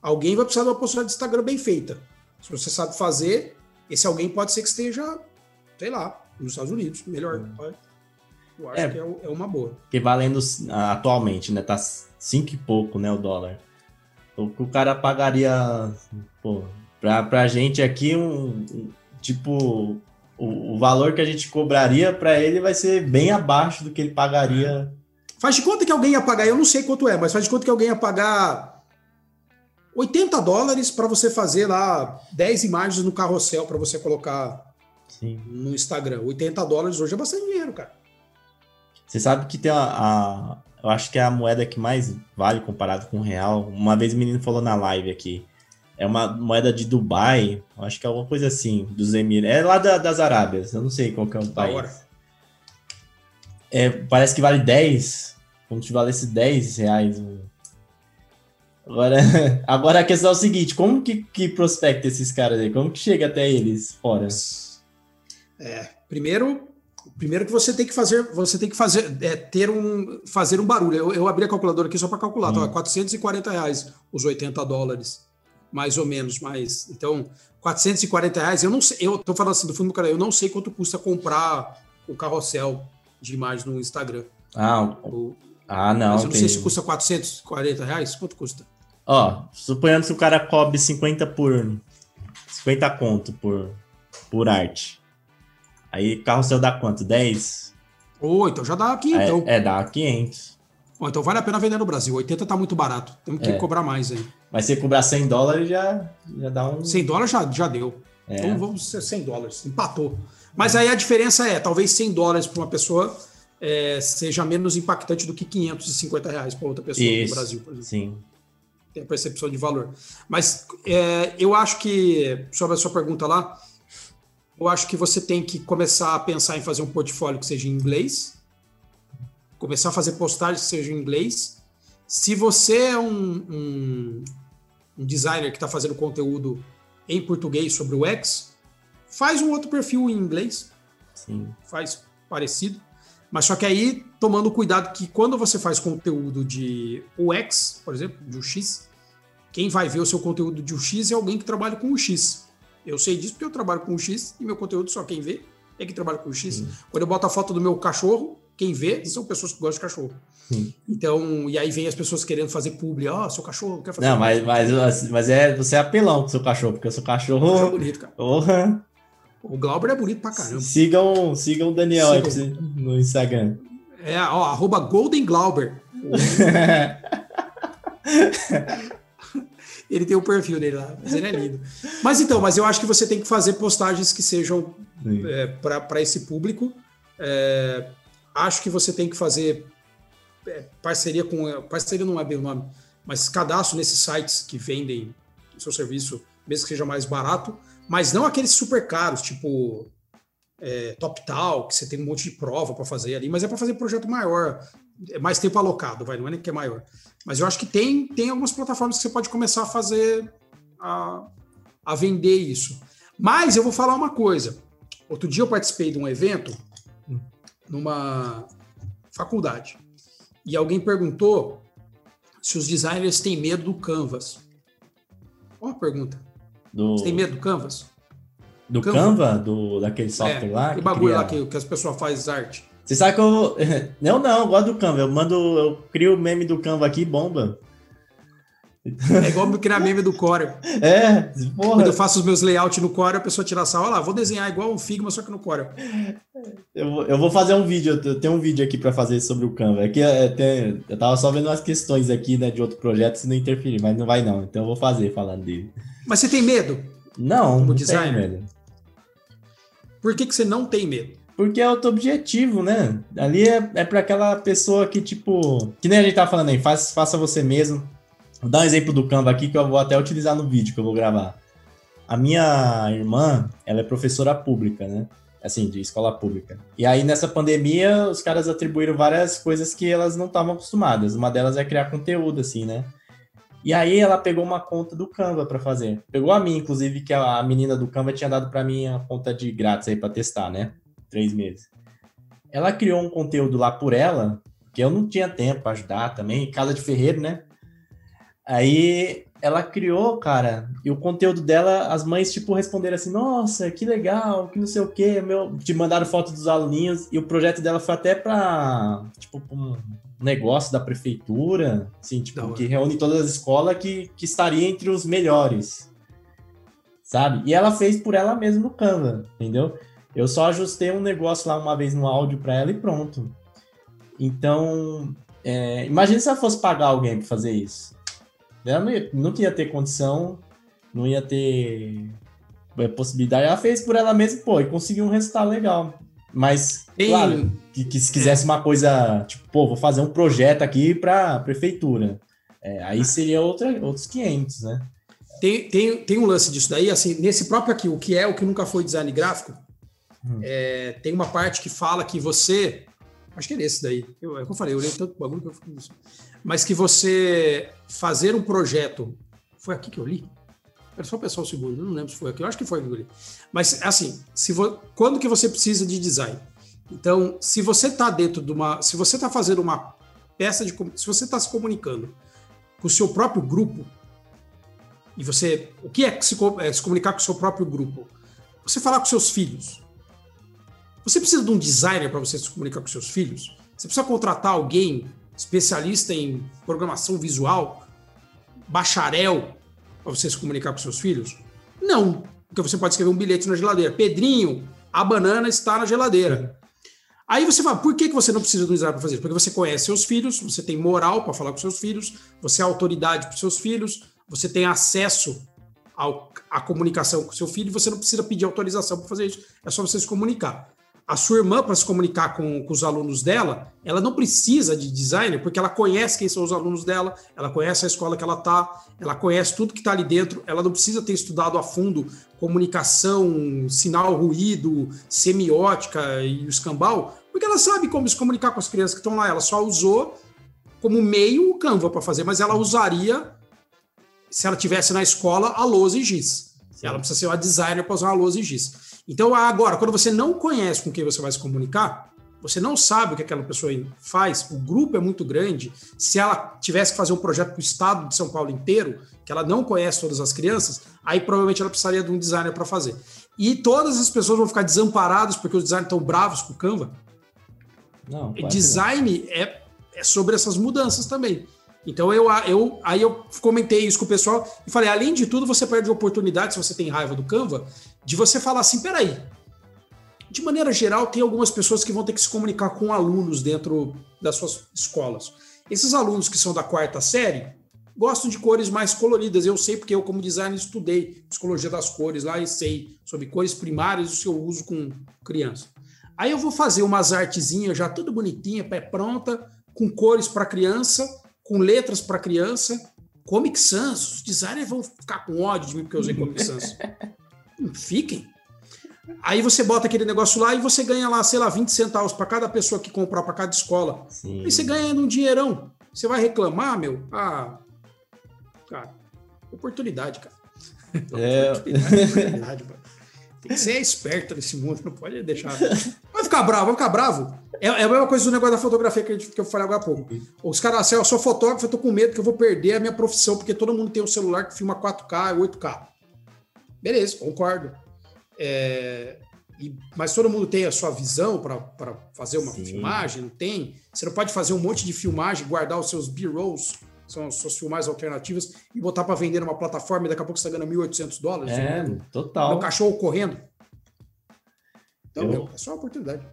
Alguém vai precisar de uma postagem do Instagram bem feita. Se você sabe fazer, esse alguém pode ser que esteja, sei lá, nos Estados Unidos, melhor. Hum. Eu acho é, que é, é, uma boa. Que valendo atualmente, né? Tá cinco e pouco, né, o dólar. O que o cara pagaria, pô, pra, pra gente aqui, um, um tipo, o, o valor que a gente cobraria para ele vai ser bem abaixo do que ele pagaria. Faz de conta que alguém ia pagar, eu não sei quanto é, mas faz de conta que alguém ia pagar 80 dólares para você fazer lá 10 imagens no carrossel para você colocar Sim. no Instagram. 80 dólares hoje é bastante dinheiro, cara. Você sabe que tem a, a, Eu acho que é a moeda que mais vale comparado com o real. Uma vez o menino falou na live aqui. É uma moeda de Dubai, acho que é alguma coisa assim, dos Emirados. É lá da, das Arábias, eu não sei qual que é o país. É, parece que vale 10, como se valesse 10 reais. Agora, agora a questão é o seguinte: como que, que prospecta esses caras aí? Como que chega até eles fora? É, primeiro, primeiro que você tem que fazer, você tem que fazer, é, ter um, fazer um barulho. Eu, eu abri a calculadora aqui só para calcular, hum. tá? 440 reais os 80 dólares mais ou menos, mais. Então, 440 reais, eu não sei, eu tô falando assim do fundo do canal, eu não sei quanto custa comprar o carrossel de imagem no Instagram. Ah, o, ah não. Mas eu não tem... sei se custa 440 reais, quanto custa? Ó, suponhando que o cara cobre 50 por 50 conto por, por arte. Aí carrossel dá quanto? 10? Ô, oh, então já dá aqui, é, então. É, dá 500. Bom, então vale a pena vender no Brasil. 80 tá muito barato. Temos que é. cobrar mais aí. Mas se cobrar 100 dólares já, já dá um. 100 dólares já, já deu. É. Então vamos ser 100 dólares. Empatou. Mas aí a diferença é: talvez 100 dólares para uma pessoa é, seja menos impactante do que 550 reais para outra pessoa Isso. no Brasil, por exemplo. Sim. Tem a percepção de valor. Mas é, eu acho que, sobre a sua pergunta lá, eu acho que você tem que começar a pensar em fazer um portfólio que seja em inglês começar a fazer postagens que sejam em inglês. Se você é um, um, um designer que está fazendo conteúdo em português sobre o X, faz um outro perfil em inglês. Sim. Faz parecido. Mas só que aí, tomando cuidado que quando você faz conteúdo de UX, por exemplo, de UX, quem vai ver o seu conteúdo de UX é alguém que trabalha com UX. Eu sei disso porque eu trabalho com UX e meu conteúdo só quem vê é que trabalha com UX. Sim. Quando eu boto a foto do meu cachorro, quem vê são pessoas que gostam de cachorro. Sim. Então, e aí vem as pessoas querendo fazer publi, ó, oh, seu cachorro quer fazer. Não, mas, mas, mas é, você é apelão com seu cachorro, porque o seu cachorro. O cachorro é bonito, cara. Porra. O Glauber é bonito pra caramba. Sigam, sigam o Daniel sigam. no Instagram. É, ó, arroba Golden Glauber. ele tem o perfil dele lá, mas ele é lindo. Mas então, mas eu acho que você tem que fazer postagens que sejam é, para esse público. É, Acho que você tem que fazer é, parceria com. Parceria não é bem o nome, mas cadastro nesses sites que vendem o seu serviço, mesmo que seja mais barato, mas não aqueles super caros, tipo é, Top Tal, que você tem um monte de prova para fazer ali, mas é para fazer projeto maior, mais tempo alocado, vai, não é nem que é maior. Mas eu acho que tem, tem algumas plataformas que você pode começar a fazer, a, a vender isso. Mas eu vou falar uma coisa. Outro dia eu participei de um evento numa faculdade. E alguém perguntou se os designers têm medo do Canvas. Uma pergunta. Do... Você tem medo do Canvas? Do Canva? Canva? Do, daquele software é, lá? Que bagulho cria... lá que, que as pessoas fazem arte. Você sabe que eu. Não, não, eu gosto do Canva. Eu mando. Eu crio o meme do Canva aqui bomba. É igual criar meme do Corel. É, porra. Quando eu faço os meus layouts no Corel, a pessoa tira sal, olha lá, vou desenhar igual um Figma, só que no Corel. Eu, eu vou fazer um vídeo, eu tenho um vídeo aqui para fazer sobre o Canva. Aqui é, tem, eu tava só vendo umas questões aqui, né, de outro projeto, se não interferir, mas não vai não, então eu vou fazer falando dele. Mas você tem medo? Não, como não designer? medo. Por que, que você não tem medo? Porque é outro objetivo, né? Ali é, é para aquela pessoa que, tipo, que nem a gente tá falando aí, faz, faça você mesmo Vou dar um exemplo do Canva aqui que eu vou até utilizar no vídeo que eu vou gravar. A minha irmã, ela é professora pública, né? Assim, de escola pública. E aí, nessa pandemia, os caras atribuíram várias coisas que elas não estavam acostumadas. Uma delas é criar conteúdo, assim, né? E aí ela pegou uma conta do Canva para fazer. Pegou a mim, inclusive, que a menina do Canva tinha dado para mim a conta de grátis aí para testar, né? Três meses. Ela criou um conteúdo lá por ela, que eu não tinha tempo para ajudar também, casa de ferreiro, né? Aí ela criou, cara, e o conteúdo dela, as mães, tipo, responderam assim, nossa, que legal, que não sei o quê, meu... Te mandaram foto dos aluninhos, e o projeto dela foi até pra, tipo, um negócio da prefeitura, assim, tipo, que reúne todas as escolas que, que estaria entre os melhores, sabe? E ela fez por ela mesma no Canva, entendeu? Eu só ajustei um negócio lá uma vez no áudio para ela e pronto. Então, é, imagina se ela fosse pagar alguém para fazer isso. Ela não ia, não ia ter condição, não ia ter é, possibilidade. Ela fez por ela mesma, pô, e conseguiu um resultado legal. Mas, Tem... claro, que, que, se quisesse uma coisa, tipo, pô, vou fazer um projeto aqui para prefeitura. É, aí seria outra, outros 500, né? Tem, tem, tem um lance disso daí, assim, nesse próprio aqui, o que é o que nunca foi design gráfico, hum. é, tem uma parte que fala que você. Acho que é nesse daí. Eu, é o que eu falei, eu leio tanto bagulho que eu fico nisso. Mas que você fazer um projeto. Foi aqui que eu li? Era só pensar um segundo, não lembro se foi aqui. Eu acho que foi aqui. Mas, assim, se vo, quando que você precisa de design? Então, se você está dentro de uma. Se você está fazendo uma peça de. Se você está se comunicando com o seu próprio grupo, e você. O que é se, é se comunicar com o seu próprio grupo? Você falar com seus filhos. Você precisa de um designer para você se comunicar com seus filhos? Você precisa contratar alguém especialista em programação visual, bacharel, para você se comunicar com seus filhos? Não, porque você pode escrever um bilhete na geladeira. Pedrinho, a banana está na geladeira. Aí você fala, por que, você não precisa do designer para fazer isso? Porque você conhece seus filhos, você tem moral para falar com seus filhos, você é autoridade para seus filhos, você tem acesso ao, à comunicação com seu filho, você não precisa pedir autorização para fazer isso, é só você se comunicar. A sua irmã, para se comunicar com, com, os alunos dela, ela não precisa de designer, porque ela conhece quem são os alunos dela, ela conhece a escola que ela está, ela conhece tudo que está ali dentro, ela não precisa ter estudado a fundo comunicação, sinal, ruído, semiótica e o escambau, porque ela sabe como se comunicar com as crianças que estão lá. Ela só usou como meio o Canva para fazer, mas ela usaria se ela tivesse na escola a lousa e giz. Ela precisa ser uma designer para usar a lousa e giz. Então, agora, quando você não conhece com quem você vai se comunicar, você não sabe o que aquela pessoa faz, o grupo é muito grande. Se ela tivesse que fazer um projeto para o estado de São Paulo inteiro, que ela não conhece todas as crianças, aí provavelmente ela precisaria de um designer para fazer. E todas as pessoas vão ficar desamparadas porque os designers estão bravos com o Canva. Não, design é, é sobre essas mudanças também. Então eu, eu aí eu comentei isso com o pessoal e falei, além de tudo, você perde oportunidade, se você tem raiva do Canva, de você falar assim, peraí. De maneira geral, tem algumas pessoas que vão ter que se comunicar com alunos dentro das suas escolas. Esses alunos que são da quarta série gostam de cores mais coloridas. Eu sei porque eu, como designer, estudei psicologia das cores lá e sei sobre cores primárias e o seu uso com criança. Aí eu vou fazer umas artezinhas já tudo bonitinha, pé pronta, com cores para criança com letras para criança. Comic Sans, os designers vão ficar com ódio de mim porque eu usei Comic Sans. Fiquem. Aí você bota aquele negócio lá e você ganha lá, sei lá, 20 centavos para cada pessoa que comprar para cada escola. Sim. Aí você ganha um dinheirão. Você vai reclamar, meu? Ah, cara, oportunidade, cara. É. Oportunidade, oportunidade, Tem que ser esperto nesse mundo, não pode deixar. Vai ficar bravo, vai ficar bravo. É, é, a mesma coisa do negócio da fotografia que, que eu falei agora há pouco. Os caras assim, eu sou fotógrafo, eu tô com medo que eu vou perder a minha profissão, porque todo mundo tem um celular que filma 4K e 8K. Beleza, concordo. É, e, mas todo mundo tem a sua visão para fazer uma Sim. filmagem, não tem? Você não pode fazer um monte de filmagem, guardar os seus B-rolls, são suas filmagens alternativas, e botar para vender numa plataforma e daqui a pouco você está ganhando 1.800 dólares. É, total. O cachorro correndo. Então, eu... meu, é só uma oportunidade.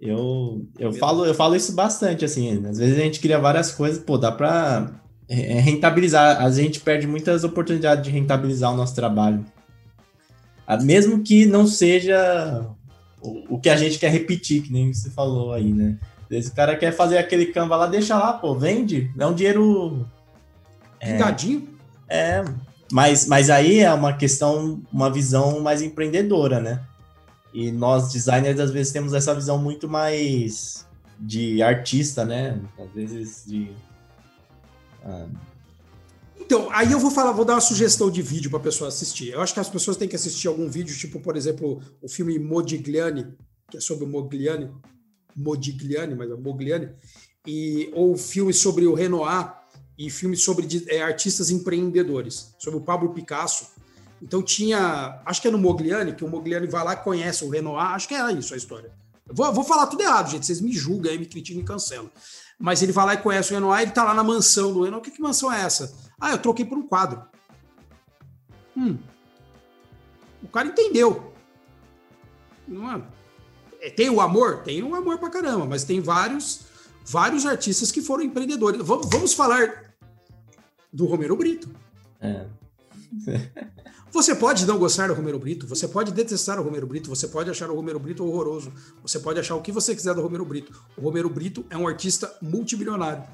Eu, eu, falo, eu falo isso bastante, assim. Às vezes a gente cria várias coisas, pô, dá pra rentabilizar. A gente perde muitas oportunidades de rentabilizar o nosso trabalho. Ah, mesmo que não seja o que a gente quer repetir, que nem você falou aí, né? Esse cara quer fazer aquele Canva lá, deixa lá, pô, vende. É um dinheiro. Pingadinho. É, é, mas, mas aí é uma questão, uma visão mais empreendedora, né? E nós, designers, às vezes temos essa visão muito mais de artista, né? Às vezes de. Ah... Então, aí eu vou falar, vou dar uma sugestão de vídeo para a pessoa assistir. Eu acho que as pessoas têm que assistir algum vídeo, tipo, por exemplo, o filme Modigliani, que é sobre o Modigliani, Modigliani, mas é Modigliani, e, ou filmes sobre o Renoir e filmes sobre é, artistas empreendedores, sobre o Pablo Picasso, então tinha, acho que é no Mogliani, que o Mogliani vai lá e conhece o Renoir, acho que era isso a história. Vou, vou falar tudo errado, gente, vocês me julgam aí, me criticam e cancelam. Mas ele vai lá e conhece o Renoir, ele tá lá na mansão do Renoir. Que, que mansão é essa? Ah, eu troquei por um quadro. Hum. O cara entendeu. Não é, é, tem o amor? Tem o amor pra caramba, mas tem vários, vários artistas que foram empreendedores. Vamos, vamos falar do Romero Brito. É. Você pode não gostar do Romero Brito, você pode detestar o Romero Brito, você pode achar o Romero Brito horroroso, você pode achar o que você quiser do Romero Brito. O Romero Brito é um artista multimilionário.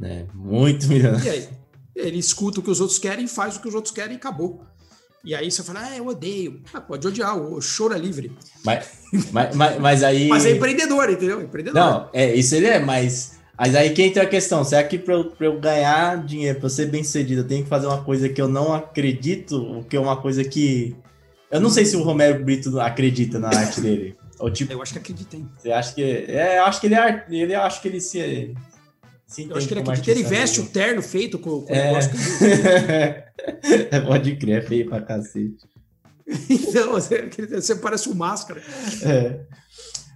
É, muito milionário. E aí? Ele escuta o que os outros querem, faz o que os outros querem e acabou. E aí você fala, ah, eu odeio. Ah, pode odiar, o choro é livre. Mas, mas, mas, mas aí. Mas é empreendedor, entendeu? Empreendedor. Não, é, isso ele é, mas mas aí que entra a questão, será que para eu, eu, ganhar dinheiro, para ser bem sucedido, eu tenho que fazer uma coisa que eu não acredito, que é uma coisa que. Eu não sei se o Romero Brito acredita na arte dele. Ou tipo, eu acho que acredita, hein? Você acha que. É, eu acho que ele é. Ele acho que ele se. Se eu acho que ele veste o terno feito com, com é. o negócio. Pode crer, é feio pra cacete. então, você, você parece um máscara. É.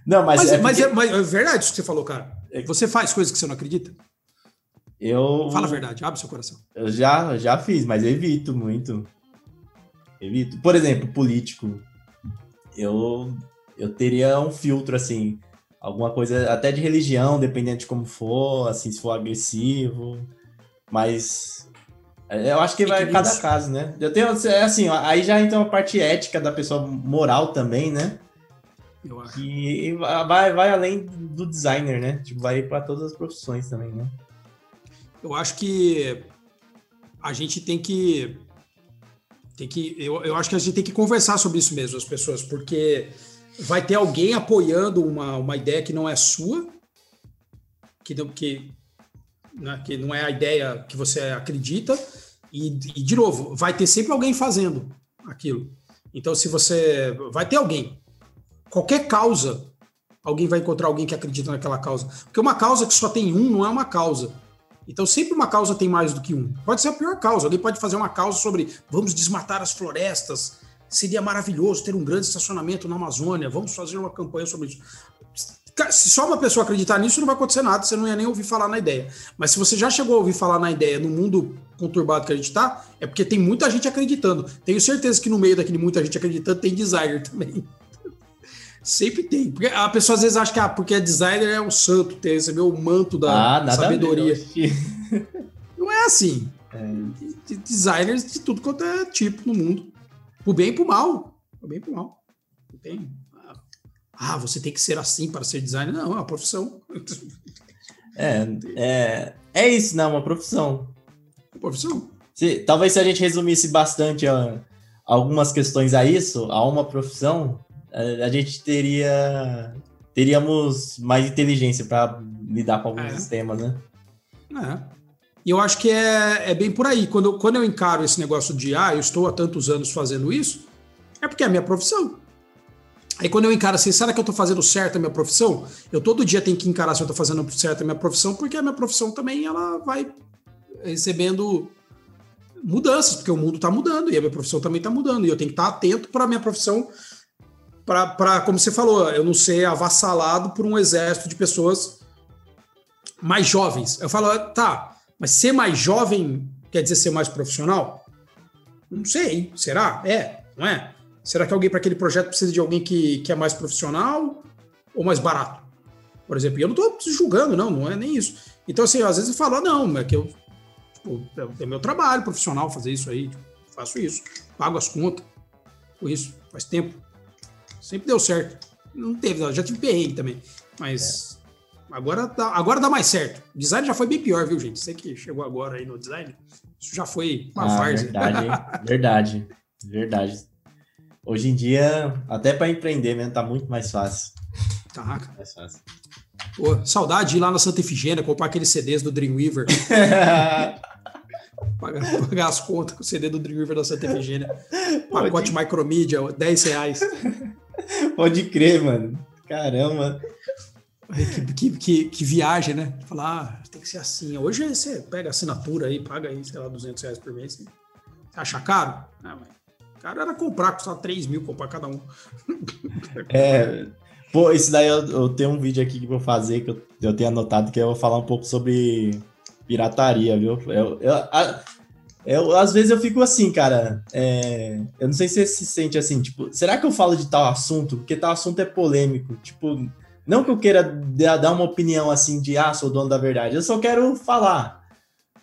Não, mas. Mas é, porque... mas, é, mas é verdade isso que você falou, cara. É você faz coisas que você não acredita? Eu. Fala a verdade, abre seu coração. Eu já, já fiz, mas evito muito. Evito. Por exemplo, político. Eu, eu teria um filtro, assim. Alguma coisa, até de religião, dependendo de como for, assim, se for agressivo. Mas. É, eu acho que vai cada caso, né? Eu tenho, é assim, aí já entra uma parte ética da pessoa moral também, né? Eu acho. Que vai, vai além do designer, né? Tipo, vai para todas as profissões também, né? Eu acho que a gente tem que. Tem que eu, eu acho que a gente tem que conversar sobre isso mesmo, as pessoas, porque vai ter alguém apoiando uma, uma ideia que não é sua, que não, que, né, que não é a ideia que você acredita, e, e, de novo, vai ter sempre alguém fazendo aquilo. Então, se você. Vai ter alguém qualquer causa, alguém vai encontrar alguém que acredita naquela causa. Porque uma causa que só tem um não é uma causa. Então, sempre uma causa tem mais do que um. Pode ser a pior causa. Alguém pode fazer uma causa sobre vamos desmatar as florestas. Seria maravilhoso ter um grande estacionamento na Amazônia. Vamos fazer uma campanha sobre isso. Se só uma pessoa acreditar nisso, não vai acontecer nada, você não ia nem ouvir falar na ideia. Mas se você já chegou a ouvir falar na ideia no mundo conturbado que a gente está, é porque tem muita gente acreditando. Tenho certeza que no meio daquele muita gente acreditando tem designer também. Sempre tem. Porque a pessoa às vezes acha que ah, porque é designer é um santo, tem recebeu o manto da ah, sabedoria. Não é assim. É. De designers de tudo quanto é tipo no mundo. Pro bem e pro mal. Pro bem e pro mal. Não tem. Ah, você tem que ser assim para ser designer. Não, é uma profissão. É, é, é isso, não, né? uma profissão. Uma profissão. Se, talvez se a gente resumisse bastante ó, algumas questões a isso, a uma profissão, a, gente teria teríamos mais inteligência para lidar com alguns é. sistemas, né? É. E eu acho que é, é bem por aí. Quando, quando eu encaro esse negócio de, ah, eu estou há tantos anos fazendo isso, é porque é a minha profissão. Aí quando eu encaro assim, será que eu estou fazendo certo a minha profissão? Eu todo dia tenho que encarar se eu estou fazendo certo a minha profissão, porque a minha profissão também ela vai recebendo mudanças, porque o mundo está mudando e a minha profissão também está mudando. E eu tenho que estar atento para a minha profissão para, como você falou, eu não ser avassalado por um exército de pessoas mais jovens. Eu falo, tá, mas ser mais jovem quer dizer ser mais profissional? Não sei, será? É, não é? Será que alguém para aquele projeto precisa de alguém que, que é mais profissional ou mais barato? Por exemplo, eu não estou julgando, não, não é nem isso. Então, assim, às vezes eu falo, ah, não, é que eu, tipo, é meu trabalho profissional fazer isso aí, tipo, faço isso, pago as contas, com isso, faz tempo. Sempre deu certo. Não teve, já tive perrengue também. Mas é. Agora, dá, agora dá mais certo. O design já foi bem pior, viu, gente? Você que chegou agora aí no design, isso já foi uma ah, várzea. Verdade, verdade, verdade. Hoje em dia, até para empreender mesmo, tá muito mais fácil. Caraca. Mais fácil. Pô, saudade de ir lá na Santa Efigênia, comprar aqueles CDs do Dreamweaver. pagar, pagar, as contas com o CD do Dreamweaver da Santa Efigênia. Pacote Pode... Micromedia, 10 reais. Pode crer, mano. Caramba. Que, que, que, que viagem, né? Falar, ah, tem que ser assim. Hoje você pega assinatura aí, paga aí, sei lá, 200 reais por mês. Você acha caro? Ah, mas caro era comprar, custava 3 mil comprar cada um. É. Pô, isso daí eu, eu, tenho um vídeo aqui que vou fazer, que eu, eu tenho anotado, que eu vou falar um pouco sobre pirataria, viu? Eu, eu, a, Eu, às vezes eu fico assim, cara. É, eu não sei se você se sente assim, tipo, será que eu falo de tal assunto? Porque tal assunto é polêmico. Tipo, não que eu queira dar uma opinião assim de, ah, sou dono da verdade. Eu só quero falar.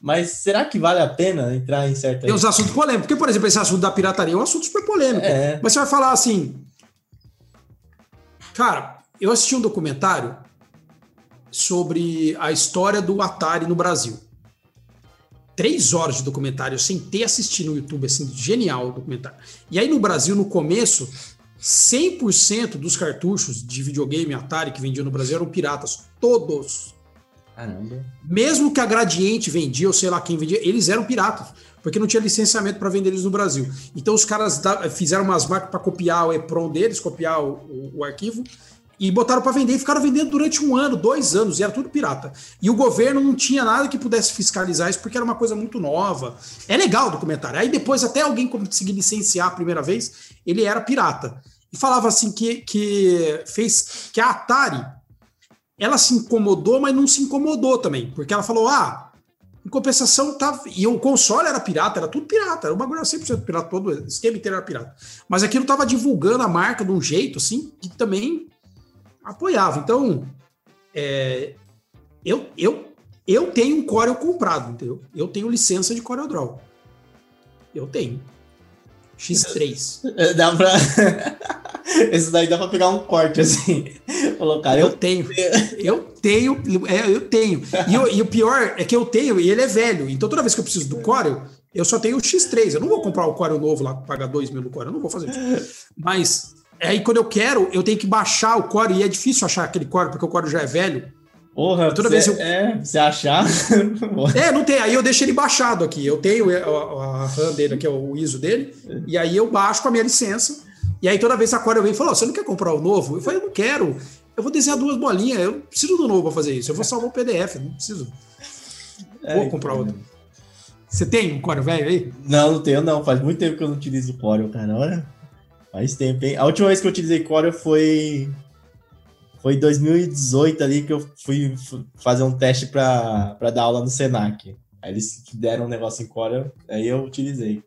Mas será que vale a pena entrar em certa. Tem uns assuntos polêmicos. Porque, por exemplo, esse assunto da pirataria é um assunto super polêmico. É. Mas você vai falar assim. Cara, eu assisti um documentário sobre a história do Atari no Brasil. Três horas de documentário, eu sentei assistir no YouTube, assim, genial o documentário. E aí no Brasil, no começo, 100% dos cartuchos de videogame Atari que vendiam no Brasil eram piratas. Todos. Caramba. Mesmo que a Gradiente vendia, ou sei lá quem vendia, eles eram piratas, porque não tinha licenciamento para vender eles no Brasil. Então os caras fizeram umas marcas para copiar o EPROM deles, copiar o, o, o arquivo, e botaram para vender e ficaram vendendo durante um ano, dois anos, e era tudo pirata. E o governo não tinha nada que pudesse fiscalizar isso, porque era uma coisa muito nova. É legal o documentário. Aí depois, até alguém conseguir licenciar a primeira vez, ele era pirata. E falava assim que, que fez que a Atari ela se incomodou, mas não se incomodou também, porque ela falou: ah, em compensação, tá. E o console era pirata, era tudo pirata, era um bagulho 100% pirata, todo o esquema inteiro era pirata. Mas aquilo tava divulgando a marca de um jeito, assim, que também apoiava. Então, é, eu, eu, eu tenho um Corel comprado, entendeu? Eu tenho licença de CorelDRAW. Eu tenho. X3. É, dá pra. Esse daí dá pra pegar um corte assim. Colocar. Eu, eu tenho. Eu tenho. É, eu tenho. E, eu, e, o pior é que eu tenho e ele é velho. Então toda vez que eu preciso do Corel, eu só tenho o X3. Eu não vou comprar o Corel novo lá, pagar 2 mil no Corel. Eu não vou fazer isso. Mas Aí quando eu quero, eu tenho que baixar o core e é difícil achar aquele core porque o core já é velho. Porra, toda vez eu... é, você achar. é, não tem. Aí eu deixo ele baixado aqui. Eu tenho a, a RAM dele aqui, o ISO dele, e aí eu baixo com a minha licença. E aí toda vez a Core vem e fala: oh, você não quer comprar o novo? Eu falei, eu não quero. Eu vou desenhar duas bolinhas, eu não preciso do novo para fazer isso. Eu vou salvar o PDF, não preciso. É, vou comprar outro. Você tem um Core velho aí? Não, não tenho, não. Faz muito tempo que eu não utilizo o Core, cara. Olha. Faz tempo, hein? A última vez que eu utilizei Corel foi. Foi em 2018 ali que eu fui fazer um teste para dar aula no Senac. Aí eles deram um negócio em Corel, aí eu utilizei.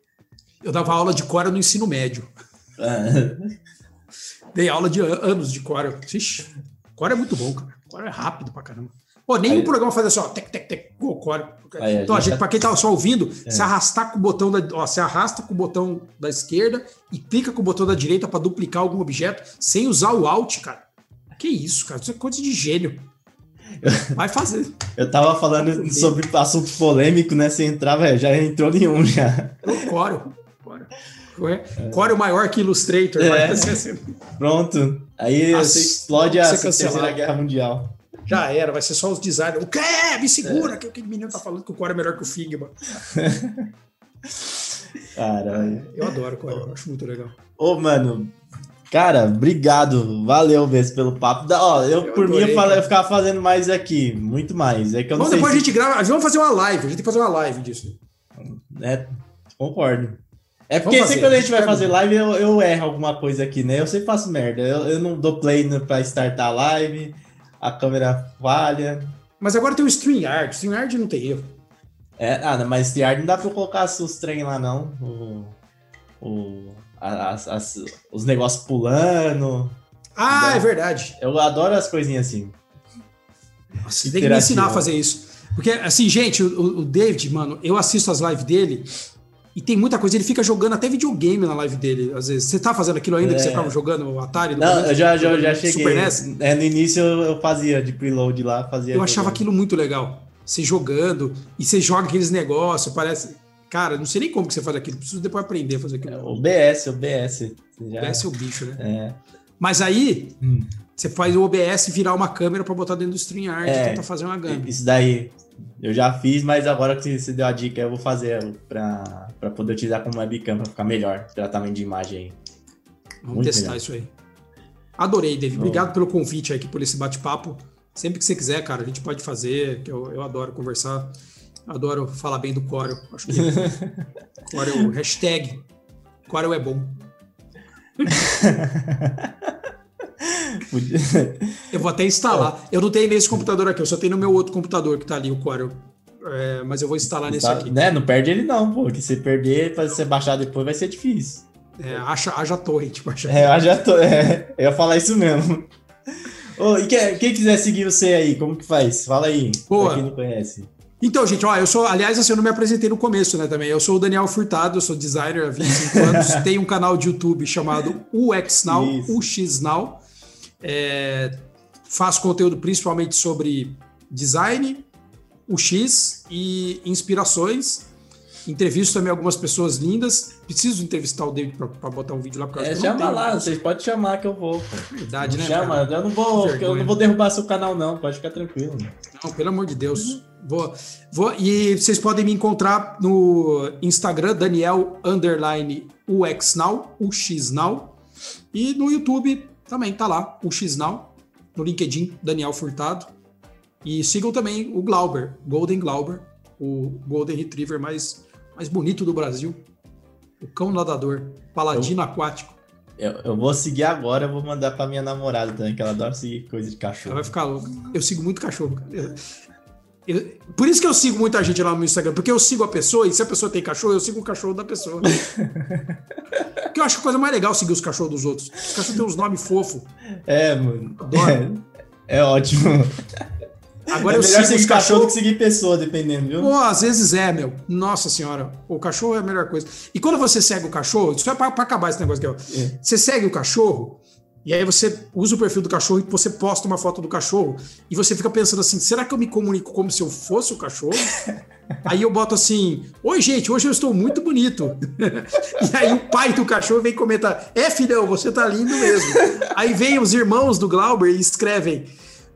Eu dava aula de Corel no ensino médio. Dei aula de anos de Corel. Ixi, Corel é muito bom, cara. Corel é rápido pra caramba. Pô, nenhum aí, programa faz assim, ó, tec, tec, tec, go, core. Aí, então, a gente, tá... para quem tá só ouvindo, é. se arrastar com o botão da, ó, se arrasta com o botão da esquerda e clica com o botão da direita para duplicar algum objeto sem usar o alt, cara. Que isso, cara? Isso é coisa de gênio. Vai fazer. Eu tava falando sobre assunto polêmico, né? Você entrava, já entrou nenhum já. O Corel. Corel. É. Maior que Illustrator. É. Assim. Pronto. Aí As... você explode a Terceira Guerra Mundial. Já era, vai ser só os designers. O quê? Me segura, é. que aquele menino tá falando que o Core é melhor que o Figma. Caralho. Eu adoro o Core, eu acho muito legal. Ô, mano, Cara, obrigado. Valeu mesmo pelo papo. Da, ó, eu, eu por adorei, mim, eu, falei, eu ficava fazendo mais aqui. Muito mais. É que eu não Bom, depois se... a gente grava. Vamos fazer uma live. A gente tem que fazer uma live disso. É, concordo. É porque sempre quando a gente vai fazer live, eu, eu erro alguma coisa aqui, né? Eu sempre faço merda. Eu, eu não dou play pra startar a live a câmera falha. Mas agora tem o StreamYard. StreamYard não tem erro. É, ah, mas StreamYard não dá pra colocar os trem lá, não. O, o, as, as, os negócios pulando. Ah, é verdade. Eu adoro as coisinhas assim. Você tem que me ensinar a fazer isso. Porque, assim, gente, o, o David, mano, eu assisto as lives dele e tem muita coisa, ele fica jogando até videogame na live dele, às vezes. Você tá fazendo aquilo ainda é. que você é. tava jogando o Atari? Não, eu já, já, já cheguei. Super NES? É, no início eu fazia de preload lá, fazia. Eu achava aquilo muito legal. Você jogando, e você joga aqueles negócios, parece. Cara, não sei nem como que você faz aquilo, preciso depois aprender a fazer aquilo. É, o BS, o BS. Já... BS é o bicho, né? É. Mas aí, hum. você faz o OBS virar uma câmera para botar dentro do StreamYard é, e tentar fazer uma gama. Isso daí, eu já fiz, mas agora que você deu a dica, eu vou fazer para poder utilizar como webcam para ficar melhor. Tratamento de imagem aí. Vamos Muito testar melhor. isso aí. Adorei, David. Obrigado pelo convite aqui, por esse bate-papo. Sempre que você quiser, cara, a gente pode fazer, que eu, eu adoro conversar. Adoro falar bem do Corel. Acho que Corel, hashtag Corel é bom. eu vou até instalar. Eu não tenho nesse computador aqui, eu só tenho no meu outro computador que tá ali, o Corel. é, mas eu vou instalar nesse tá, aqui. Né? Não perde ele não, pô, que se perder, para você baixar depois vai ser difícil. É, acha, haja torrent. Tipo, acha... É, haja torrent. É, eu ia falar isso mesmo. Ô, e quem, quem, quiser seguir você aí, como que faz? Fala aí, Boa. pra quem não conhece. Então, gente, ó, eu sou, aliás, assim, eu não me apresentei no começo, né, também. Eu sou o Daniel Furtado, eu sou designer há 25 anos, tenho um canal de YouTube chamado UXNow, UXNow. É, faço conteúdo principalmente sobre design, UX e inspirações. Entrevisto também algumas pessoas lindas. Preciso entrevistar o David para botar um vídeo lá. Porque é, chama lá, vocês podem chamar que eu vou. Verdade, né? Chama, cara? eu não vou, eu não vou derrubar seu canal não, pode ficar tranquilo. Não, pelo amor de Deus. Uhum. Vou, vou, e vocês podem me encontrar no Instagram, Daniel underline UXNow, UXNow. E no YouTube também tá lá, UXNow. No LinkedIn, Daniel Furtado. E sigam também o Glauber, Golden Glauber, o Golden Retriever mais, mais bonito do Brasil. O cão nadador, paladino eu, aquático. Eu, eu, vou seguir agora, eu vou mandar pra minha namorada também, que ela adora seguir coisa de cachorro. Ela vai ficar louca. Eu sigo muito cachorro. Eu, eu, por isso que eu sigo muita gente lá no Instagram, porque eu sigo a pessoa e se a pessoa tem cachorro, eu sigo o cachorro da pessoa. porque eu acho a coisa mais legal seguir os cachorros dos outros. Os cachorros têm uns nomes fofos. É, mano. Adoro. É, é ótimo. Agora é eu melhor seguir cachorro do que seguir pessoa, dependendo, viu? Pô, às vezes é, meu. Nossa senhora. O cachorro é a melhor coisa. E quando você segue o cachorro, isso é pra, pra acabar esse negócio aqui, ó. É. Você segue o cachorro, e aí você usa o perfil do cachorro e você posta uma foto do cachorro e você fica pensando assim: será que eu me comunico como se eu fosse o cachorro? aí eu boto assim: Oi, gente, hoje eu estou muito bonito. e aí o pai do cachorro vem comentar: É, filhão, você tá lindo mesmo. aí vem os irmãos do Glauber e escrevem.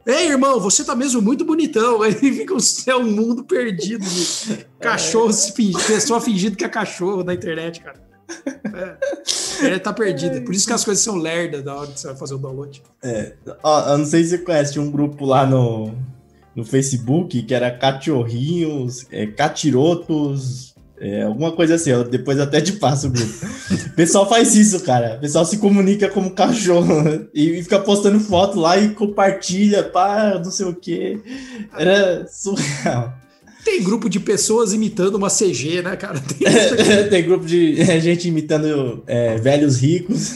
Ei, irmão, você tá mesmo muito bonitão. Aí fica o céu, um mundo perdido. Cachorro se fingindo, pessoa fingindo que é cachorro na internet, cara. É, ele tá perdida. Por isso que as coisas são lerdas da hora que você vai fazer o download. É, ó, eu não sei se você conhece, tinha um grupo lá no, no Facebook que era cachorrinhos, é, catirotos, é, alguma coisa assim. Depois até te passo o grupo. o pessoal faz isso, cara. O pessoal se comunica como cachorro e fica postando foto lá e compartilha, pá, não sei o que. Era surreal. Tem grupo de pessoas imitando uma CG, né, cara? Tem, Tem grupo de é, gente imitando é, velhos ricos.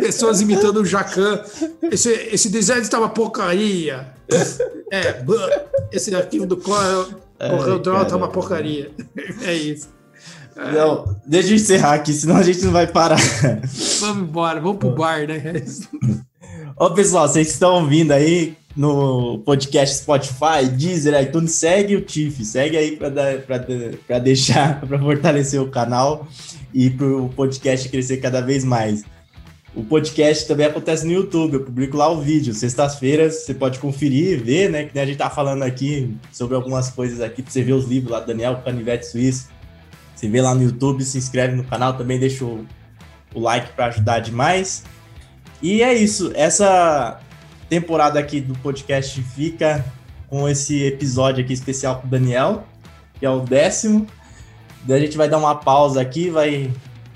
Pessoas imitando o Jacan. Esse, esse design estava porcaria. É, esse arquivo do Corel tá uma porcaria. É isso. Não, deixa eu encerrar aqui, senão a gente não vai parar. Vamos embora, vamos pro bar, né? Ô, pessoal, vocês estão ouvindo aí, no podcast Spotify, Deezer, iTunes, segue o Tiff, segue aí para deixar, para fortalecer o canal e para o podcast crescer cada vez mais. O podcast também acontece no YouTube, eu publico lá o vídeo. Sextas-feiras você pode conferir, ver, né? Que a gente tá falando aqui sobre algumas coisas aqui, para você ver os livros lá do Daniel Canivete Suíço. Você vê lá no YouTube, se inscreve no canal, também deixa o, o like para ajudar demais. E é isso, essa temporada aqui do podcast fica com esse episódio aqui especial com o Daniel, que é o décimo. Daí a gente vai dar uma pausa aqui, vai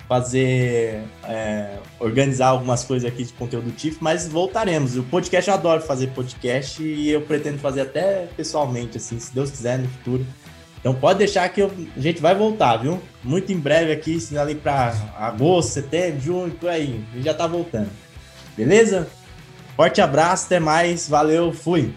fazer, é, organizar algumas coisas aqui de conteúdo TIF, mas voltaremos. O podcast eu adoro fazer podcast e eu pretendo fazer até pessoalmente, assim, se Deus quiser, no futuro. Então pode deixar que eu, a gente vai voltar, viu? Muito em breve aqui, ali para agosto, setembro, junho, por aí. A gente já tá voltando. Beleza? Forte abraço, até mais, valeu, fui!